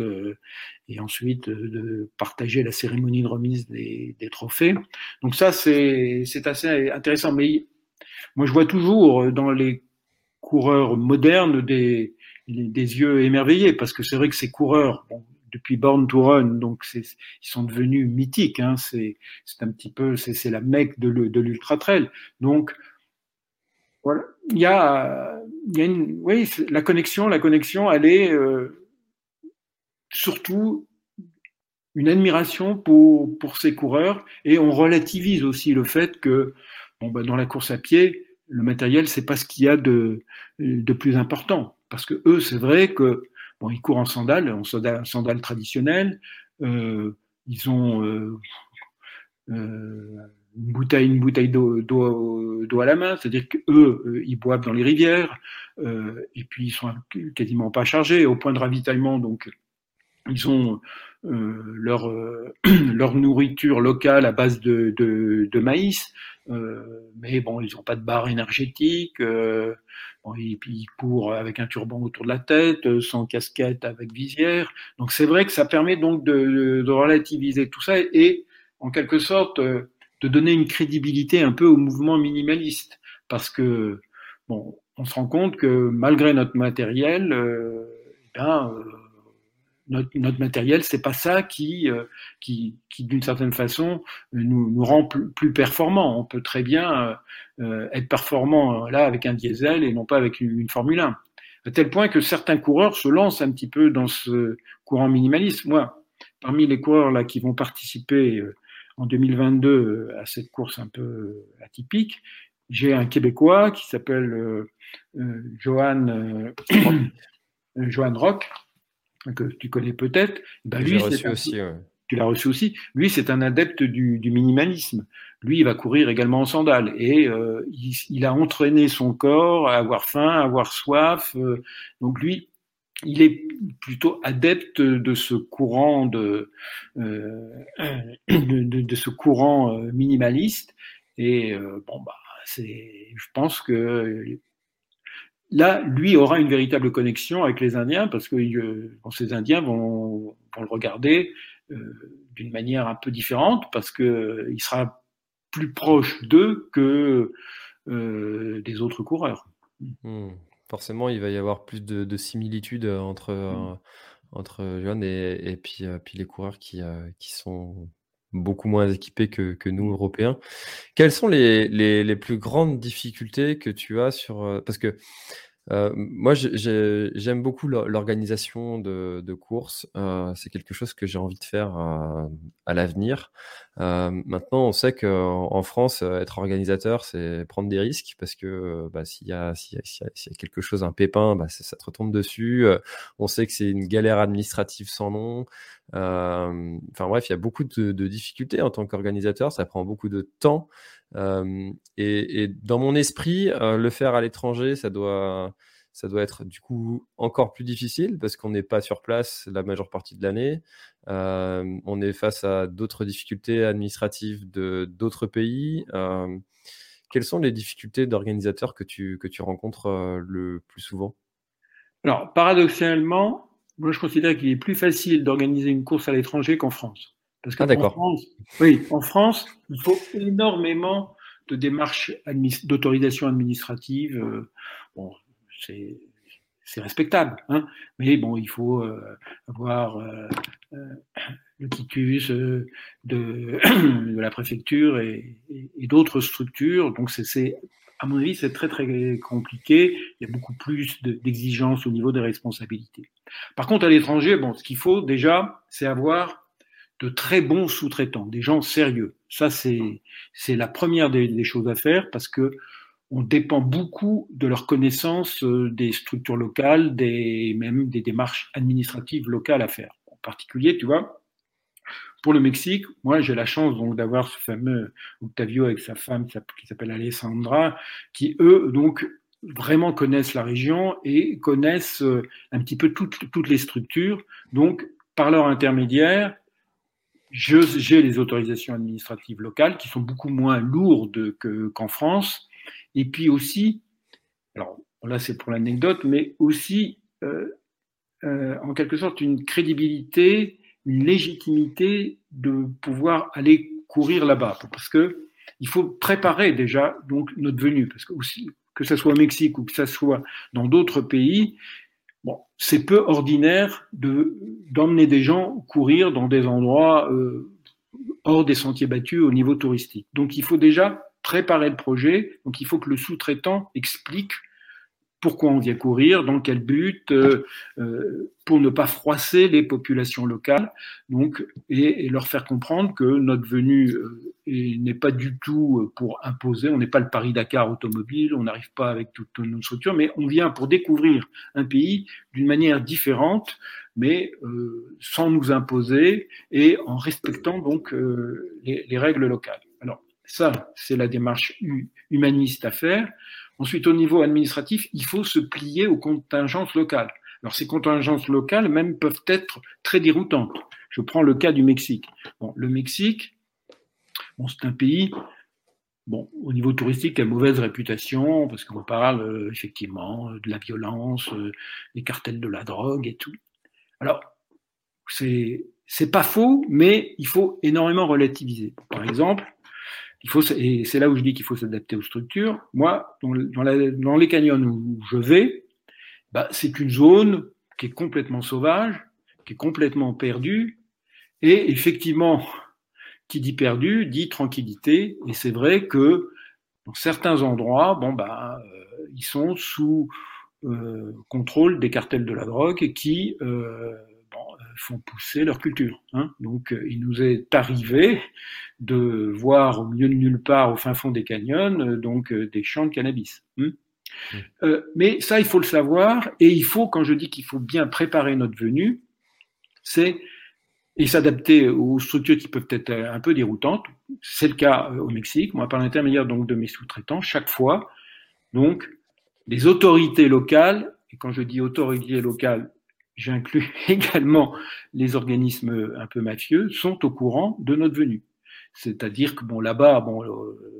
et ensuite de partager la cérémonie de remise des, trophées. Donc ça, c'est assez intéressant. Mais moi, je vois toujours euh, dans les coureurs modernes des, des yeux émerveillés, parce que c'est vrai que ces coureurs, depuis Born to Run, donc ils sont devenus mythiques. Hein, c'est un petit peu, c'est la mecque de l'ultra trail. Donc voilà, il y a, la connexion, la connexion, elle est euh, surtout une admiration pour ces coureurs et on relativise aussi le fait que ben, dans la course à pied, le matériel, c'est pas ce qu'il y a de, de plus important. Parce que eux, c'est vrai que bon, ils courent en sandales, en sandales, traditionnelles. Euh, ils ont euh, euh, une bouteille, une bouteille d'eau à la main, c'est-à-dire qu'eux, euh, ils boivent dans les rivières, euh, et puis ils sont quasiment pas chargés au point de ravitaillement, donc ils ont euh, leur, leur nourriture locale à base de, de, de maïs, euh, mais bon, ils n'ont pas de barre énergétique, euh, bon, et puis ils courent avec un turban autour de la tête, sans casquette, avec visière. Donc c'est vrai que ça permet donc de, de, relativiser tout ça et, en quelque sorte de donner une crédibilité un peu au mouvement minimaliste, parce que bon, on se rend compte que malgré notre matériel, euh, eh ben, notre, notre matériel, c'est pas ça qui, euh, qui, qui d'une certaine façon, nous, nous rend plus, plus, performants. On peut très bien euh, être performant là avec un diesel et non pas avec une, Formule 1. À tel point que certains coureurs se lancent un petit peu dans ce courant minimaliste. Moi, parmi les coureurs là qui vont participer euh, en 2022 à cette course un peu atypique, j'ai un Québécois qui s'appelle euh, Johan, Johan Rock, que tu connais peut-être, ben lui, reçu aussi, ouais. tu l'as reçu aussi. Lui, c'est un adepte du, du, minimalisme. Lui, il va courir également en sandales et euh, il, il, a entraîné son corps à avoir faim, à avoir soif. Euh, donc lui, il est plutôt adepte de ce courant de, euh, de, de, de, ce courant euh, minimaliste. Et euh, bon, bah, c'est, je pense que Là, lui aura une véritable connexion avec les Indiens parce que euh, ces Indiens vont, vont, le regarder euh, d'une manière un peu différente parce que euh, il sera plus proche d'eux que des autres coureurs. Mmh. Forcément, il va y avoir plus de, de similitudes entre, mmh. entre Johan et, et puis, puis, les coureurs qui, qui sont beaucoup moins équipés que, que, nous, Européens. Quelles sont les, les, les, plus grandes difficultés que tu as sur... Parce que euh, moi, j'aime beaucoup l'organisation de, de, courses. Euh, c'est quelque chose que j'ai envie de faire à, à l'avenir. Euh, maintenant, on sait qu'en en France, être organisateur, c'est prendre des risques parce que bah, s'il y, si y, y, a quelque chose, un pépin, bah, ça te retombe dessus. On sait que c'est une galère administrative sans nom. Enfin bref, il y a beaucoup de, de difficultés en tant qu'organisateur. Ça prend beaucoup de temps. Euh, et, dans mon esprit, euh, le faire à l'étranger, ça doit, ça doit être du coup encore plus difficile parce qu'on n'est pas sur place la majeure partie de l'année. Euh, on est face à d'autres difficultés administratives de d'autres pays. Quelles sont les difficultés d'organisateur que tu, que tu rencontres le plus souvent? Alors, paradoxalement, moi je considère qu'il est plus facile d'organiser une course à l'étranger qu'en France. Parce que ah, France, oui, en France, il faut énormément de démarches d'autorisation administrative. Euh, bon, c'est c'est respectable. Hein Mais bon, il faut euh, avoir euh, euh, le titus de, de, la préfecture et, et, d'autres structures. Donc, c'est, à mon avis, c'est très très compliqué. Il y a beaucoup plus d'exigences au niveau des responsabilités. Par contre, à l'étranger, bon, ce qu'il faut déjà, c'est avoir de très bons sous-traitants, des gens sérieux. Ça, c'est c'est la première des, des choses à faire parce que on dépend beaucoup de leur connaissance euh, des structures locales, des, même des démarches administratives locales à faire. En particulier, tu vois, pour le Mexique, moi j'ai la chance donc d'avoir ce fameux Octavio avec sa femme qui s'appelle Alessandra, qui eux donc vraiment connaissent la région et connaissent euh, un petit peu toutes, toutes les structures. Donc par leur intermédiaire, j'ai les autorisations administratives locales qui sont beaucoup moins lourdes qu'en France. Et puis aussi, alors là c'est pour l'anecdote, mais aussi euh, euh, en quelque sorte une crédibilité, une légitimité de pouvoir aller courir là-bas, parce que il faut préparer déjà donc notre venue, parce que que ce soit au Mexique ou que ce soit dans d'autres pays, bon, c'est peu ordinaire de d'emmener des gens courir dans des endroits euh, hors des sentiers battus au niveau touristique. Donc il faut déjà préparer le projet. Donc il faut que le sous-traitant explique pourquoi on vient courir, dans quel but, euh, euh, pour ne pas froisser les populations locales, donc et, leur faire comprendre que notre venue euh, n'est pas du tout pour imposer. On n'est pas le Paris Dakar automobile, on n'arrive pas avec toute notre structure, mais on vient pour découvrir un pays d'une manière différente, mais sans nous imposer et en respectant donc les règles locales. Alors ça, c'est la démarche humaniste à faire. Ensuite, au niveau administratif, il faut se plier aux contingences locales. Alors, ces contingences locales, même, peuvent être très déroutantes. Je prends le cas du Mexique. Bon, le Mexique, c'est un pays, bon, au niveau touristique, a mauvaise réputation, parce qu'on parle euh, effectivement de la violence, euh, des cartels de la drogue et tout. Alors, c'est, c'est pas faux, mais il faut énormément relativiser. Par exemple, il faut, et c'est là où je dis qu'il faut s'adapter aux structures. Moi, dans, les canyons où je vais, bah, c'est une zone qui est complètement sauvage, qui est complètement perdue, et effectivement, qui dit perdu dit tranquillité, et c'est vrai que dans certains endroits, bon bah, euh, ils sont sous euh, contrôle des cartels de la drogue qui euh, font pousser leur culture. Hein. Donc, euh, il nous est arrivé de voir au milieu de nulle part, au fin fond des canyons, euh, donc euh, des champs de cannabis. Hein. Mmh. mais ça, il faut le savoir, et il faut, quand je dis qu'il faut bien préparer notre venue, c'est et s'adapter aux structures qui peuvent être un peu déroutantes. C'est le cas au Mexique. Moi, par l'intermédiaire donc de mes sous-traitants, chaque fois, donc les autorités locales, et quand je dis autorités locales, j'inclus également les organismes un peu mafieux, sont au courant de notre venue. C'est-à-dire que bon là-bas, bon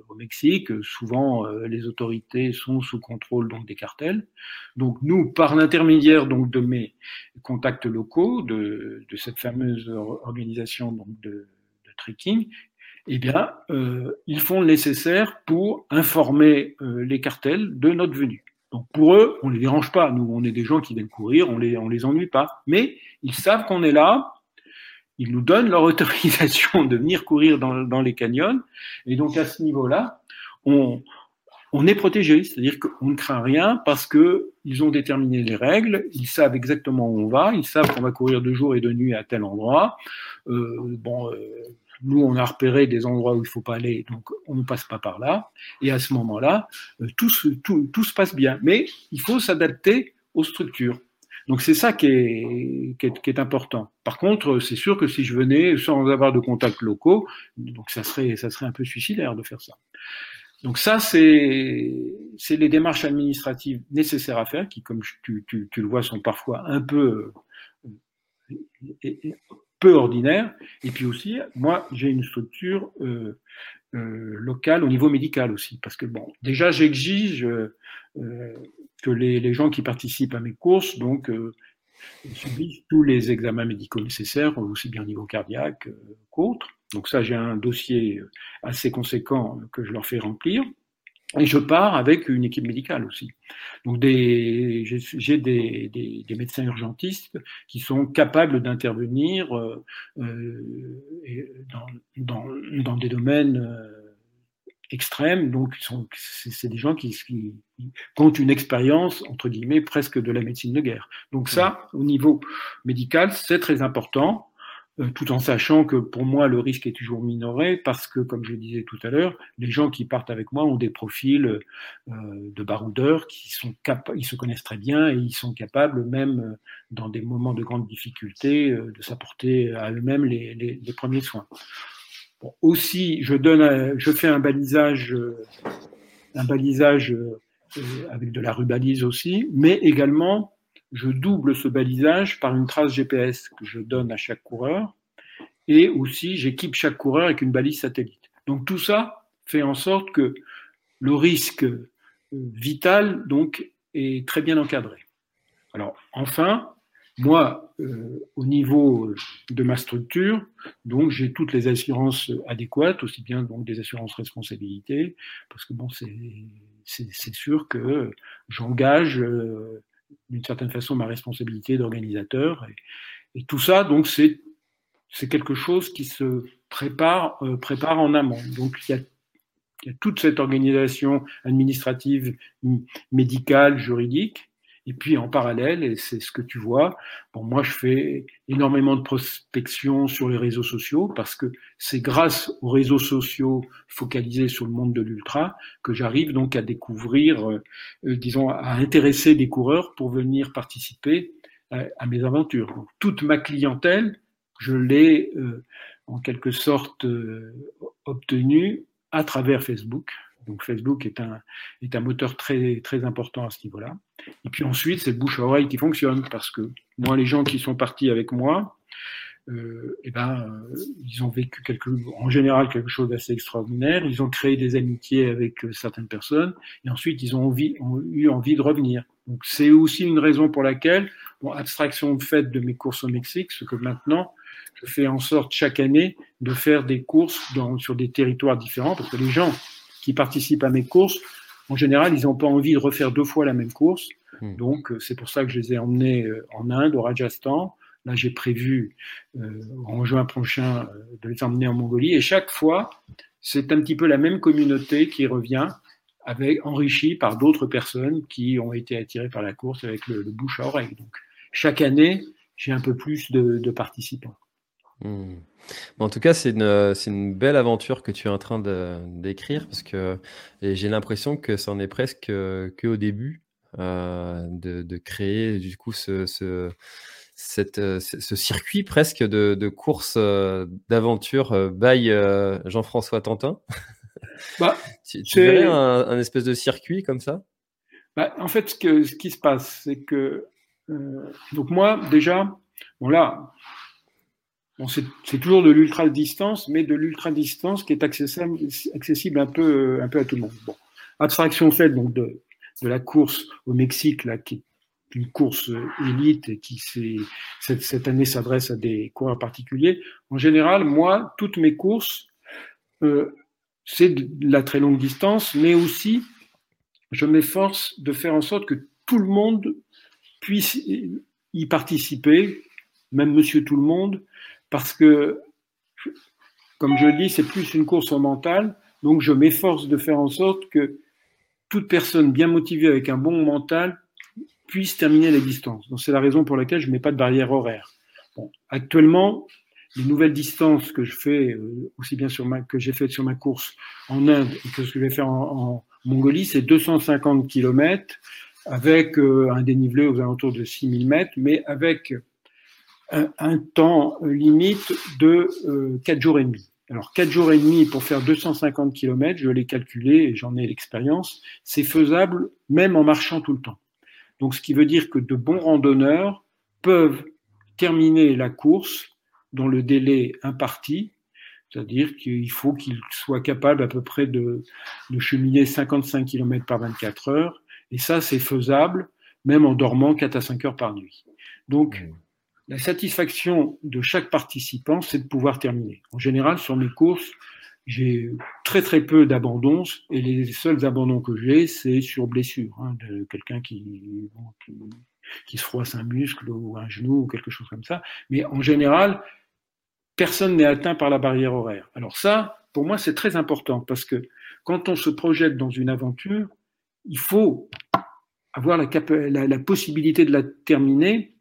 au Mexique, souvent euh, les autorités sont sous contrôle donc des cartels. Donc nous, par l'intermédiaire donc de mes contacts locaux, de, de cette fameuse organisation donc de, de trekking, eh bien, euh, ils font le nécessaire pour informer euh, les cartels de notre venue. Donc pour eux, on les dérange pas. Nous, on est des gens qui viennent courir, on les, on les ennuie pas. Mais ils savent qu'on est là. Ils nous donnent leur autorisation de venir courir dans, dans les canyons. Et donc à ce niveau-là, on, on est protégé. C'est-à-dire qu'on ne craint rien parce que ils ont déterminé les règles. Ils savent exactement où on va. Ils savent qu'on va courir de jour et de nuit à tel endroit. Euh, bon. Euh, nous, on a repéré des endroits où il faut pas aller, donc on ne passe pas par là. Et à ce moment-là, euh, tout, se passe bien. Mais il faut s'adapter aux structures. Donc c'est ça qui est, important. Par contre, c'est sûr que si je venais sans avoir de contacts locaux, donc ça serait, ça serait un peu suicidaire de faire ça. Donc ça, c'est, les démarches administratives nécessaires à faire, qui, comme tu le vois, sont parfois un peu euh, peu ordinaire. Et puis aussi, moi, j'ai une structure euh, euh, locale au niveau médical aussi, parce que bon, déjà, j'exige euh, que les, les, gens qui participent à mes courses, donc, subissent tous les examens médicaux nécessaires, aussi bien au niveau cardiaque qu'autre. Donc ça, j'ai un dossier assez conséquent que je leur fais remplir. Et je pars avec une équipe médicale aussi. Donc des, j'ai des, des, des, médecins urgentistes qui sont capables d'intervenir euh, euh dans, dans, dans, des domaines euh, extrêmes. Donc c'est des gens qui, qui, qui ont une expérience entre guillemets presque de la médecine de guerre. Donc ça, au niveau médical, c'est très important. Euh, tout en sachant que pour moi le risque est toujours minoré parce que, comme je disais tout à l'heure, les gens qui partent avec moi ont des profils euh, de baroudeurs qui sont ils se connaissent très bien et ils sont capables même euh, dans des moments de grande difficulté de s'apporter à eux-mêmes les, les, premiers soins. Bon, aussi, je donne, je fais un balisage, un balisage avec de la rubalise aussi, mais également je double ce balisage par une trace GPS que je donne à chaque coureur et aussi j'équipe chaque coureur avec une balise satellite. Donc tout ça fait en sorte que le risque euh, vital donc est très bien encadré. Alors enfin, moi, euh, au niveau de ma structure, donc j'ai toutes les assurances adéquates, aussi bien donc des assurances responsabilité, parce que bon, c'est sûr que j'engage euh, d'une certaine façon ma responsabilité d'organisateur. Et, tout ça, donc, c'est quelque chose qui se prépare, euh, prépare en amont. Donc, il y, a, il y a toute cette organisation administrative, médicale, juridique, et puis en parallèle, et c'est ce que tu vois, bon, moi je fais énormément de prospection sur les réseaux sociaux parce que c'est grâce aux réseaux sociaux focalisés sur le monde de l'ultra que j'arrive donc à découvrir, euh, euh, disons, à intéresser des coureurs pour venir participer à, à mes aventures. Donc, toute ma clientèle, je l'ai euh, en quelque sorte obtenue à travers Facebook. Donc Facebook est un, moteur très, important à ce niveau-là. Et puis ensuite, c'est le bouche à oreille qui fonctionne, parce que moi, les gens qui sont partis avec moi, euh, eh ben, euh, ils ont vécu en général quelque chose d'assez extraordinaire. Ils ont créé des amitiés avec euh, certaines personnes, et ensuite ils ont, eu envie de revenir. C'est aussi une raison pour laquelle, abstraction de fait de mes courses au Mexique, ce que maintenant je fais en sorte chaque année de faire des courses sur des territoires différents, parce que les gens qui participent à mes courses, en général, ils n'ont pas envie de refaire deux fois la même course. Hmm. Donc, euh, c'est pour ça que je les ai emmenés euh, en Inde, au Rajasthan. Là, j'ai prévu euh, en juin prochain de les emmener en Mongolie. Et chaque fois, c'est un petit peu la même communauté qui revient, avec enrichie par d'autres personnes qui ont été attirées par la course avec le, bouche à oreille. Donc, chaque année, j'ai un peu plus de, de participants. Hmm. En tout cas, c'est une, c'est une belle aventure que tu es en train de, d'écrire parce que j'ai l'impression que c'en est presque que au début euh, de, de, créer du coup ce, ce, cette, ce circuit presque de, de course euh, d'aventure euh, by Jean-François Tantin. Bah, tu, tu verrais un, un, espèce de circuit comme ça? Bah, En fait, ce, que, ce qui se passe, c'est que donc moi déjà, bon là, c'est toujours de l'ultra distance, mais de l'ultra distance qui est accessible, accessible un peu, un peu à tout le monde. Bon. Abstraction faite donc de, de la course au Mexique, là, qui est une course élite et qui cette, cette année s'adresse à des coureurs particuliers. En général, moi, toutes mes courses, euh, c'est de la très longue distance, mais aussi je m'efforce de faire en sorte que tout le monde puisse y participer, même Monsieur Tout le Monde, parce que, comme je dis, c'est plus une course au mental, donc je m'efforce de faire en sorte que toute personne bien motivée avec un bon mental puisse terminer la distance. Donc c'est la raison pour laquelle je ne mets pas de barrière horaire. Bon, actuellement, les nouvelles distances que je fais, euh, aussi bien que j'ai faites sur ma course en Inde que ce que je vais faire en, en Mongolie, c'est 250 km avec euh, un dénivelé aux alentours de 6000 mètres, mais avec un, temps limite de euh, 4 jours et demi. Alors 4 jours et demi pour faire 250 km, je l'ai calculé et j'en ai l'expérience, c'est faisable même en marchant tout le temps. Donc ce qui veut dire que de bons randonneurs peuvent terminer la course dans le délai imparti, c'est-à-dire qu'il faut qu'ils soient capables à peu près de, de cheminer 55 km par 24 heures, et ça c'est faisable même en dormant 4 à 5 heures par nuit. Donc mmh la satisfaction de chaque participant, c'est de pouvoir terminer. En général, sur mes courses, j'ai très très peu d'abandons et les seuls abandons que j'ai, c'est sur blessure, hein, de quelqu'un qui, qui, se froisse un muscle ou un genou ou quelque chose comme ça. Mais en général, personne n'est atteint par la barrière horaire. Alors ça, pour moi, c'est très important parce que quand on se projette dans une aventure, il faut avoir la, la, la possibilité de la terminer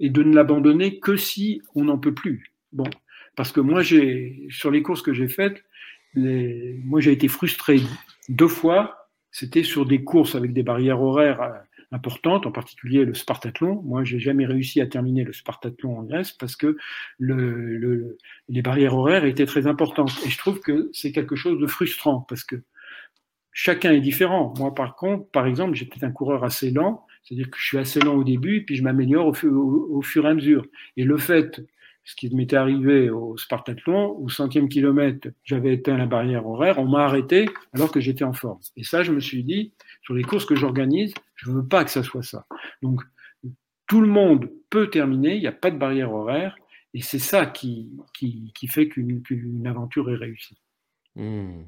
et de ne l'abandonner que si on n'en peut plus. Bon, parce que moi, j'ai sur les courses que j'ai faites, moi j'ai été frustré deux fois. C'était sur des courses avec des barrières horaires euh, importantes, en particulier le Spartathlon. Moi, j'ai jamais réussi à terminer le Spartathlon en Grèce parce que le, le, les barrières horaires étaient très importantes. Et je trouve que c'est quelque chose de frustrant parce que chacun est différent. Moi, par contre, par exemple, j'étais un coureur assez lent, c'est-à-dire que je suis assez lent au début, puis je m'améliore au, fur et à mesure. Et le fait, ce qui m'était arrivé au Spartathlon, au centième kilomètre, j'avais éteint la barrière horaire, on m'a arrêté alors que j'étais en forme. Et ça, je me suis dit, sur les courses que j'organise, je veux pas que ça soit ça. Donc, tout le monde peut terminer, il n'y a pas de barrière horaire, et c'est ça qui, qui, qui fait qu'une aventure est réussie. Mmh.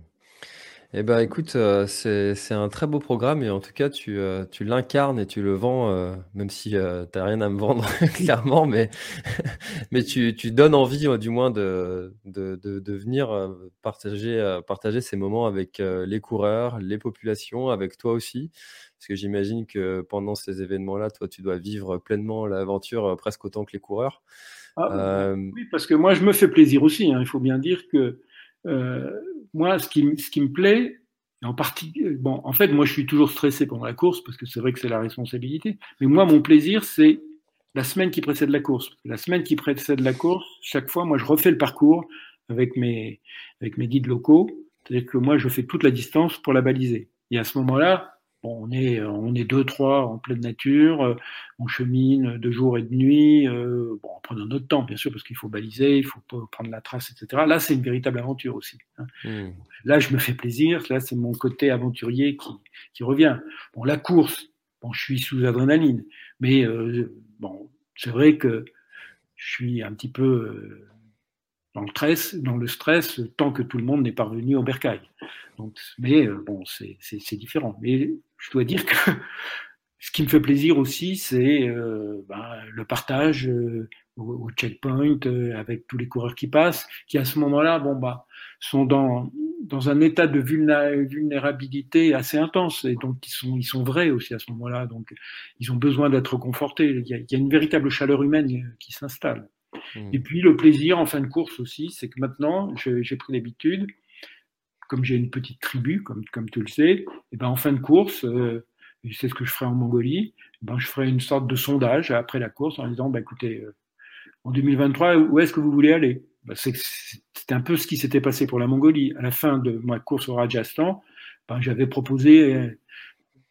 Eh ben, écoute, euh, c'est un très beau programme et en tout cas, tu, euh, tu l'incarnes et tu le vends, euh, même si tu n'as rien à me vendre clairement, mais, mais tu, tu donnes envie, du moins, de, de, de, de venir partager, partager ces moments avec les coureurs, les populations, avec toi aussi. Parce que j'imagine que pendant ces événements-là, toi, tu dois vivre pleinement l'aventure presque autant que les coureurs. Ah, oui, parce que moi, je me fais plaisir aussi. Hein. Il faut bien dire que euh, moi, ce qui, ce qui me plaît, en partie, bon, en fait, moi, je suis toujours stressé pendant la course parce que c'est vrai que c'est la responsabilité. Mais moi, mon plaisir, c'est la semaine qui précède la course. La semaine qui précède la course, chaque fois, moi, je refais le parcours avec mes, avec mes guides locaux. C'est-à-dire que moi, je fais toute la distance pour la baliser. Et à ce moment-là, on est, on est deux, trois en pleine nature, euh, on chemine de jour et de nuit, euh, bon, en prenant notre temps, bien sûr, parce qu'il faut baliser, il faut prendre la trace, etc. Là, c'est une véritable aventure aussi. Hein. Mmh. Là, je me fais plaisir, là, c'est mon côté aventurier qui, qui revient. Bon, la course, bon, je suis sous adrénaline, mais euh, bon, c'est vrai que je suis un petit peu dans le stress, dans le stress tant que tout le monde n'est pas revenu au bercail. Donc, mais euh, bon, c'est différent. Mais je dois dire que ce qui me fait plaisir aussi, c'est euh, ben, le partage euh, au, checkpoint avec tous les coureurs qui passent, qui à ce moment-là, bon bah, sont dans dans un état de vulnérabilité assez intense et donc ils sont ils sont vrais aussi à ce moment-là. Donc ils ont besoin d'être confortés. Il y, a, il y a une véritable chaleur humaine qui s'installe. Mmh. Et puis le plaisir en fin de course aussi, c'est que maintenant, j'ai pris l'habitude, comme j'ai une petite tribu, comme, comme tu le sais, et ben en fin de course, euh, c'est ce que je ferai en Mongolie, ben je ferai une sorte de sondage après la course en disant, ben écoutez, euh, en 2023, où est-ce que vous voulez aller? Ben, C'était un peu ce qui s'était passé pour la Mongolie. À la fin de ma course au Rajasthan, ben, j'avais proposé euh,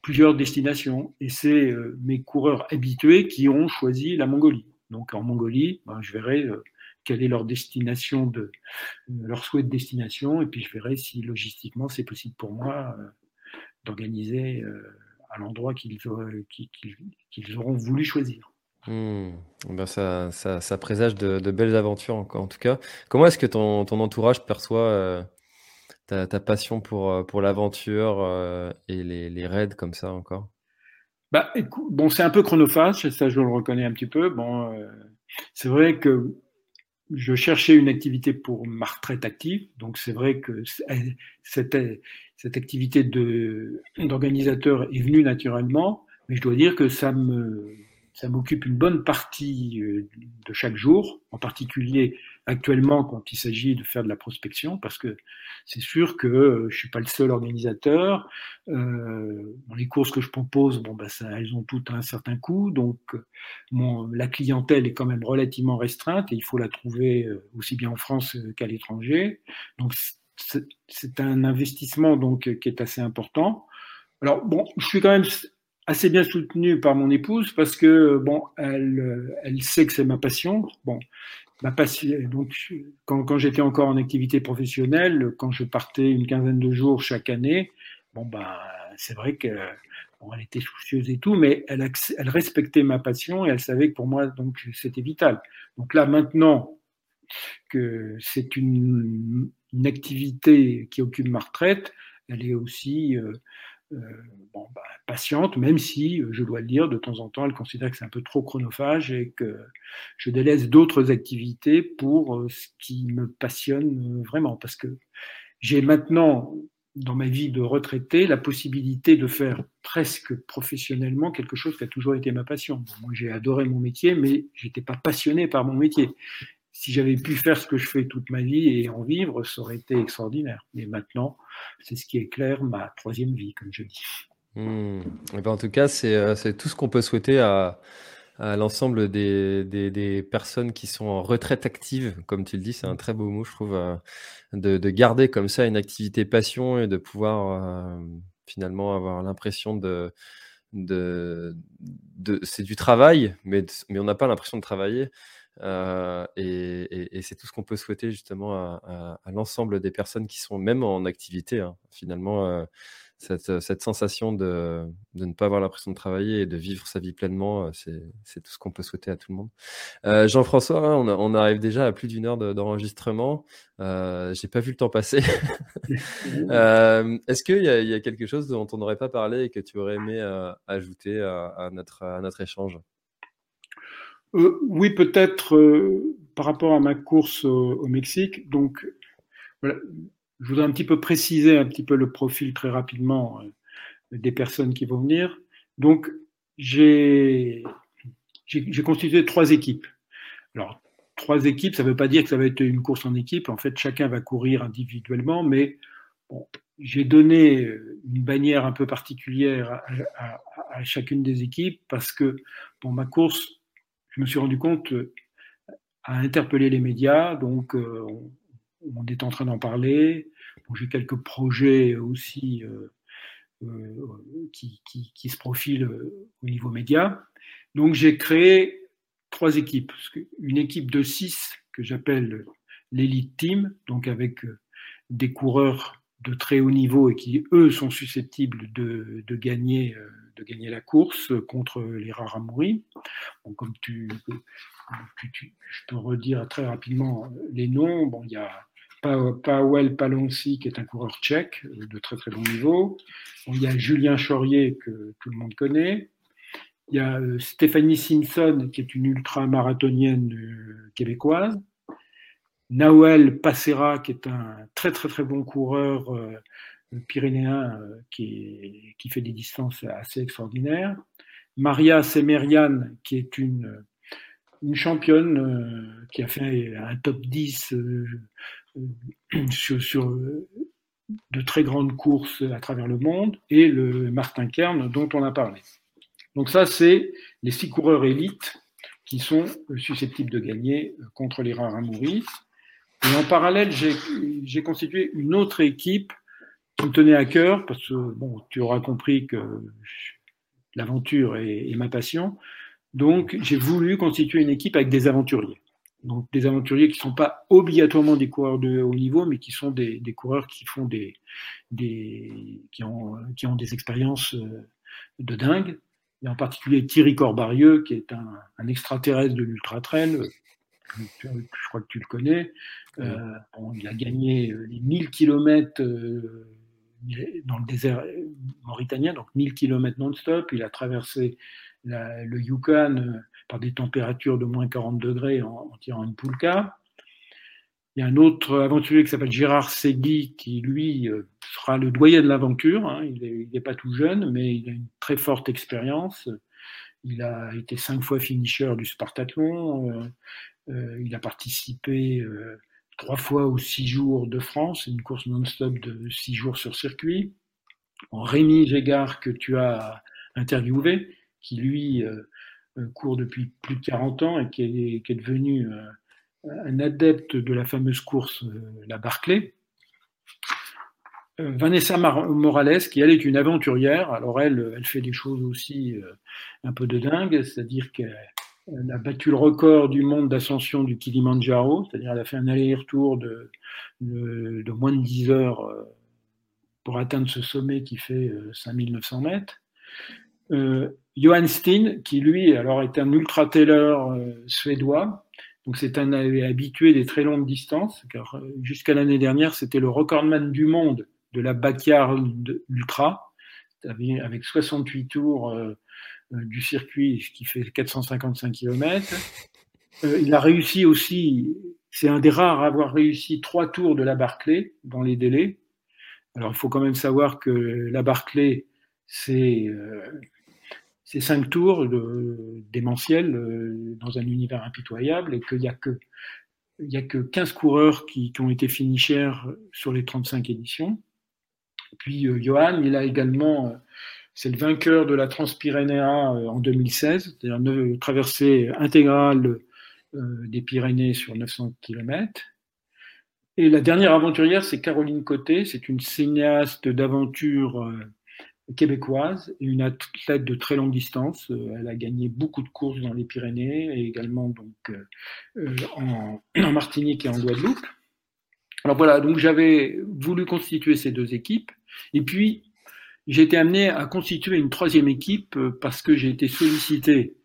plusieurs destinations et c'est euh, mes coureurs habitués qui ont choisi la Mongolie. Donc en Mongolie, ben, je verrai quelle est leur destination, de, euh, leur souhait de destination, et puis je verrai si logistiquement c'est possible pour moi euh, d'organiser à l'endroit qu'ils auront voulu choisir. Hmm. Ben ça, ça, ça, présage de, de, belles aventures en, en tout cas. Comment est-ce que ton, ton, entourage perçoit ta, ta, passion pour, pour l'aventure et les, les raids comme ça encore? Bah, bon, c'est un peu chronophage, ça je le reconnais un petit peu. Bon, euh, c'est vrai que je cherchais une activité pour ma retraite active, donc c'est vrai que cette, cette activité d'organisateur est venue naturellement, mais je dois dire que ça me ça m'occupe une bonne partie euh, de chaque jour, en particulier actuellement quand il s'agit de faire de la prospection, parce que c'est sûr que euh, je suis pas le seul organisateur. Euh, les courses que je propose, bon, bah, ça, elles ont toutes un certain coût, donc mon, la clientèle est quand même relativement restreinte et il faut la trouver euh, aussi bien en France qu'à l'étranger. Donc c'est un investissement donc qui est assez important. Alors bon, je suis quand même assez bien soutenu par mon épouse parce que bon, elle, elle sait que c'est ma passion. Bon, passion. Donc, quand, quand j'étais encore en activité professionnelle, quand je partais une quinzaine de jours chaque année, bon bah, c'est vrai que bon, elle était soucieuse et tout, mais elle, elle respectait ma passion et elle savait que pour moi donc c'était vital. Donc là maintenant que c'est une une activité qui occupe ma retraite, elle est aussi bon, bah, patiente, même si, je dois le dire, de temps en temps, elle considère que c'est un peu trop chronophage et que je délaisse d'autres activités pour ce qui me passionne vraiment. Parce que j'ai maintenant, dans ma vie de retraité, la possibilité de faire presque professionnellement quelque chose qui a toujours été ma passion. moi, j'ai adoré mon métier, mais j'étais pas passionné par mon métier. Si j'avais pu faire ce que je fais toute ma vie et en vivre, ça aurait été extraordinaire. Mais maintenant, c'est ce qui éclaire ma troisième vie, comme je dis. Hmm. Eh ben, en tout cas, euh, c'est tout ce qu'on peut souhaiter à, l'ensemble des, personnes qui sont en retraite active, comme tu le dis, c'est un très beau mot, je trouve, euh, de, de, garder comme ça une activité passion et de pouvoir euh, finalement avoir l'impression de, c'est du travail, mais on n'a pas l'impression de travailler. Euh, et, c'est tout ce qu'on peut souhaiter justement à, l'ensemble des personnes qui sont même en activité, hein, finalement. Euh, cette, cette sensation de, de, ne pas avoir l'impression de travailler et de vivre sa vie pleinement, euh, c'est tout ce qu'on peut souhaiter à tout le monde. Euh, Jean-François, hein, on, arrive déjà à plus d'une heure d'enregistrement. Euh, J'ai pas vu le temps passer. euh, Est-ce qu'il y, y, a quelque chose dont on n'aurait pas parlé et que tu aurais aimé euh, ajouter à, notre, à notre échange? Euh, Oui, peut-être euh, par rapport à ma course au, Mexique. Donc, voilà, je voudrais un petit peu préciser un petit peu le profil très rapidement euh, des personnes qui vont venir. Donc, j'ai constitué trois équipes. Alors, trois équipes, ça ne veut pas dire que ça va être une course en équipe. En fait, chacun va courir individuellement, mais bon, j'ai donné une bannière un peu particulière à, à, chacune des équipes parce que pour ma course, je me suis rendu compte à interpeller les médias. Donc, euh, on est en train d'en parler. J'ai quelques projets aussi euh, euh, qui, se profilent euh, au niveau média. Donc j'ai créé trois équipes. Une équipe de six que j'appelle l'Elite Team, donc avec euh, des coureurs de très haut niveau et qui, eux, sont susceptibles de, gagner, euh, de gagner la course contre les rares Bon, comme tu, je peux redire très rapidement les noms. Bon, il y a Paweł Palonsi, qui est un coureur tchèque euh, de très très bon niveau. il y a Julien Chaurier, que tout le monde connaît. Il y a euh, Stéphanie Simpson, qui est une ultra-marathonienne euh, québécoise. Nawel Passera, qui est un très très très bon coureur pyrénéen qui, qui, fait des distances assez extraordinaires. Maria Semerian, qui est une, une championne qui a fait un top 10 sur, sur, de très grandes courses à travers le monde, et le Martin Kern dont on a parlé. Donc ça, c'est les six coureurs élites qui sont susceptibles de gagner contre les rares Maurice. Et en parallèle, j'ai constitué une autre équipe qui me tenait à cœur, parce que bon, tu auras compris que l'aventure est, ma passion. Donc, j'ai voulu constituer une équipe avec des aventuriers donc des aventuriers qui ne sont pas obligatoirement des coureurs de haut niveau, mais qui sont des, coureurs qui font des, des qui, ont, qui ont des expériences euh, de dingue. Et en particulier Thierry Corbarieux, qui est un, extraterrestre de l'ultra trail. Je, crois que tu le connais. Euh, bon, il a gagné les 1000 km euh, dans le désert mauritanien, donc 1000 km non-stop. Il a traversé le Yukon euh, par des températures de moins 40 degrés en, en tirant une poulka. Il y a un autre aventurier qui s'appelle Gérard Segui qui, lui, euh, sera le doyen de l'aventure. Hein. Il n'est pas tout jeune, mais il a une très forte expérience. Il a été cinq fois finisher du Spartathlon. Euh, euh, il a participé euh, trois fois aux six jours de France, une course non-stop de six jours sur circuit. Rémi Gégard, que tu as interviewé, qui lui euh, euh, court depuis plus de 40 ans et qui est, qui est devenu euh, un adepte de la fameuse course, la Barclay. Vanessa Morales, qui elle est une aventurière, alors elle, elle fait des choses aussi un peu de dingue, c'est-à-dire qu'elle a battu le record du monde d'ascension du Kilimanjaro, c'est-à-dire elle a fait un aller-retour de, de, moins de 10 heures pour atteindre ce sommet qui fait 5900 mètres. Euh, Johan Steen, qui lui alors est un ultra-tailor euh, suédois, Donc c'est un habitué des très longues distances, car jusqu'à l'année dernière, c'était le recordman du monde de la backyard ultra, avec 68 tours euh, du circuit, qui fait 455 km. Euh, il a réussi aussi, c'est un des rares à avoir réussi trois tours de la Barclay dans les délais. Alors il faut quand même savoir que la Barclay, c'est euh, cinq tours de, démentiels euh, dans un univers impitoyable et qu'il n'y a que il y a que 15 coureurs qui, ont été finishers sur les 35 éditions. Puis euh, Johan, il a également, euh, c'est le vainqueur de la Transpyrénéa en 2016, c'est-à-dire une traversée intégrale des Pyrénées sur 900 km. Et la dernière aventurière, c'est Caroline Côté, c'est une cinéaste d'aventure québécoise, une athlète de très longue distance. Euh, elle a gagné beaucoup de courses dans les Pyrénées et également donc euh, euh, en, en, Martinique et en Guadeloupe. Alors voilà, donc j'avais voulu constituer ces deux équipes et puis j'ai été amené à constituer une troisième équipe parce que j'ai été sollicité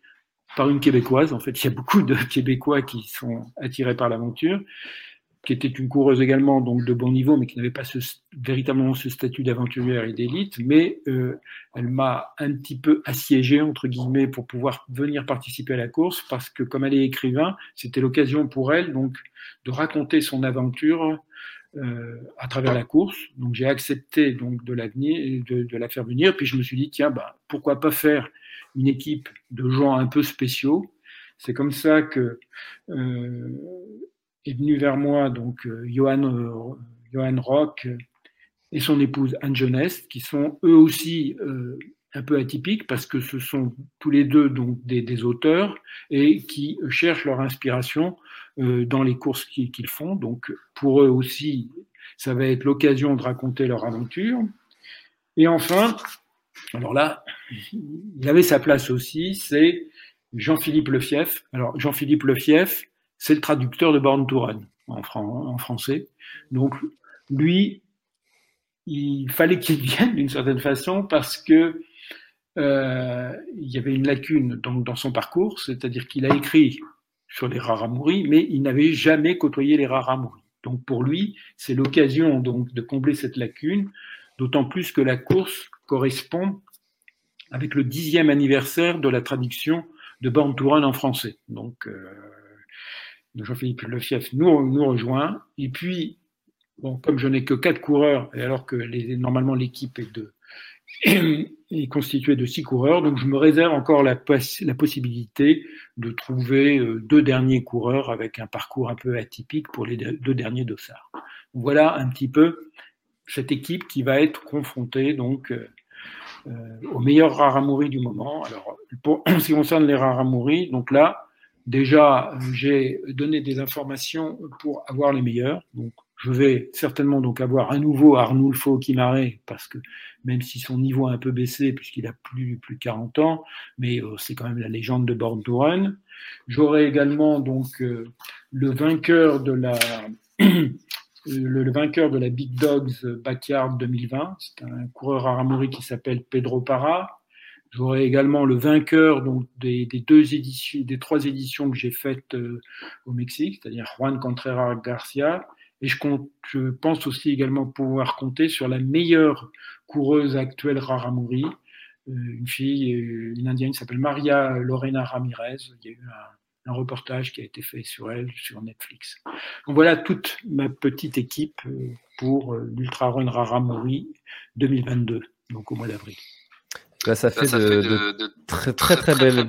par une québécoise. En fait, il y a beaucoup de Québécois qui sont attirés par l'aventure qui était une coureuse également donc de bon niveau, mais qui n'avait pas ce, véritablement ce statut d'aventurière et d'élite, mais euh, elle m'a un petit peu assiégé entre guillemets pour pouvoir venir participer à la course, parce que comme elle est écrivain, c'était l'occasion pour elle donc de raconter son aventure euh, à travers la course. Donc j'ai accepté donc de la, de, de, la faire venir, puis je me suis dit tiens bah pourquoi pas faire une équipe de gens un peu spéciaux. C'est comme ça que euh, est venu vers moi donc euh, Johan, euh, Johan Rock et son épouse Anne Jeunesse, qui sont eux aussi euh, un peu atypiques parce que ce sont tous les deux donc des, des auteurs et qui cherchent leur inspiration euh, dans les courses qu'ils font. Donc pour eux aussi, ça va être l'occasion de raconter leur aventure. Et enfin, alors là, il avait sa place aussi, c'est Jean-Philippe Lefief. Alors Jean-Philippe Lefief, c'est le traducteur de Born to en, français. Donc, lui, il fallait qu'il vienne d'une certaine façon parce que euh, il y avait une lacune dans son parcours, c'est-à-dire qu'il a écrit sur les raramouris, mais il n'avait jamais côtoyé les raramouris. Donc pour lui, c'est l'occasion donc de combler cette lacune, d'autant plus que la course correspond avec le dixième anniversaire de la traduction de Born to en français. Donc euh, Jean-Philippe Lefief nous, nous rejoint. Et puis, bon, comme je n'ai que quatre coureurs, et alors que les, normalement l'équipe est de est constituée de six coureurs, donc je me réserve encore la, possibilité de trouver euh, deux derniers coureurs avec un parcours un peu atypique pour les deux derniers dossards. Voilà un petit peu cette équipe qui va être confrontée donc euh, euh aux meilleurs raramouris du moment. Alors, pour, ce qui concerne les raramouris, donc là, Déjà, j'ai donné des informations pour avoir les meilleurs. Donc, je vais certainement donc avoir à nouveau Arnulfo Kimaré, parce que même si son niveau a un peu baissé, puisqu'il a plus, plus de 40 ans, mais euh, c'est quand même la légende de Run. J'aurai également donc euh, le vainqueur de la le, vainqueur de la Big Dogs Backyard 2020. C'est un coureur à qui s'appelle Pedro Parra. J'aurai également le vainqueur donc, des, des, deux éditions, des trois éditions que j'ai faites euh, au Mexique, c'est-à-dire Juan Contreras Garcia. Et je, compte, je pense aussi également pouvoir compter sur la meilleure coureuse actuelle Raramuri, euh, une fille, euh, une indienne qui s'appelle Maria Lorena Ramirez. Il y a eu un, un, reportage qui a été fait sur elle sur Netflix. Donc voilà toute ma petite équipe pour l'Ultra Run Raramuri 2022, donc au mois d'avril. Là, ça fait, de, très, très, très, belles,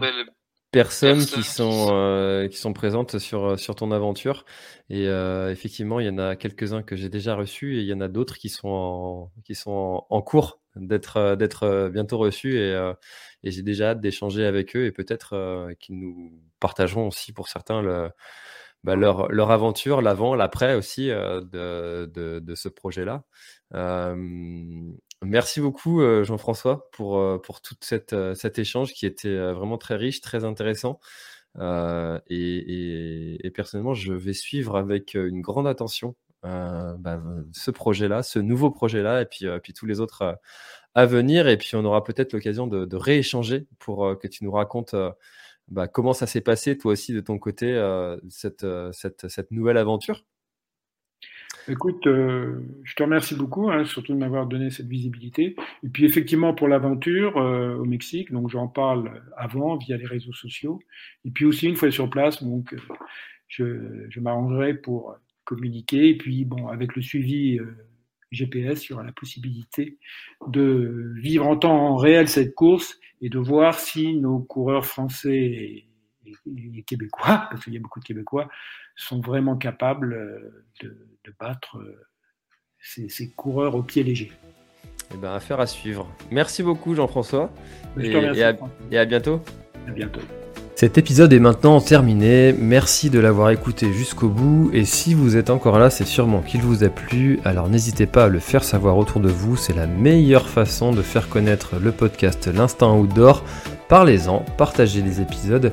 personnes, qui sont euh, qui sont présentes sur sur ton aventure et euh, effectivement il y en a quelques uns que j'ai déjà reçus et il y en a d'autres qui sont en, qui sont en, cours d'être d'être bientôt reçus et, et j'ai déjà hâte d'échanger avec eux et peut-être euh, qu'ils nous partageront aussi pour certains le, bah, leur, leur aventure, l'avant, l'après aussi de, de, de, ce projet-là. Merci beaucoup euh, Jean-François pour, euh, pour tout cette, euh, cet échange qui était vraiment très riche, très intéressant. et, personnellement, je vais suivre avec une grande attention bah, ce projet-là, ce nouveau projet-là, et puis, puis tous les autres à venir. Et puis on aura peut-être l'occasion de, rééchanger pour que tu nous racontes bah, comment ça s'est passé, toi aussi, de ton côté, cette, cette, cette, nouvelle aventure Écoute, je te remercie beaucoup, hein, surtout de m'avoir donné cette visibilité. Et puis effectivement, pour l'aventure au Mexique, donc j'en parle avant via les réseaux sociaux. Et puis aussi, une fois sur place, donc, je, je m'arrangerai pour communiquer. Et puis, bon, avec le suivi GPS, il y aura la possibilité de vivre en temps réel cette course et de voir si nos coureurs français et, québécois, parce qu'il y a beaucoup de Québécois, sont vraiment capables euh, de, battre euh, ces, coureurs au pied léger. Eh bien, affaire à suivre. Merci beaucoup Jean-François. Et, et à bientôt. À bientôt. Cet épisode est maintenant terminé, merci de l'avoir écouté jusqu'au bout et si vous êtes encore là c'est sûrement qu'il vous a plu, alors n'hésitez pas à le faire savoir autour de vous, c'est la meilleure façon de faire connaître le podcast L'Instant Outdoor. Parlez-en, partagez les épisodes,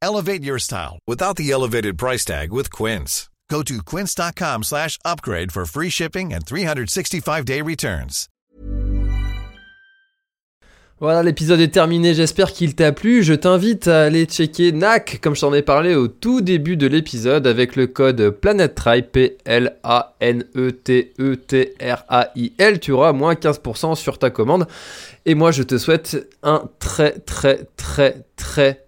Elevate your style without the elevated price tag with Quince. Go to quince.com slash upgrade for free shipping and 365-day returns. Voilà, l'épisode est terminé, j'espère qu'il t'a plu. Je t'invite à aller checker NAC, comme je t'en ai parlé au tout début de l'épisode, avec le code PlanetTrail, P-L-A-N-E-T-E-T-R-A-I-L. Tu auras moins 15% sur ta commande. Et moi, je te souhaite un très, très, très, très,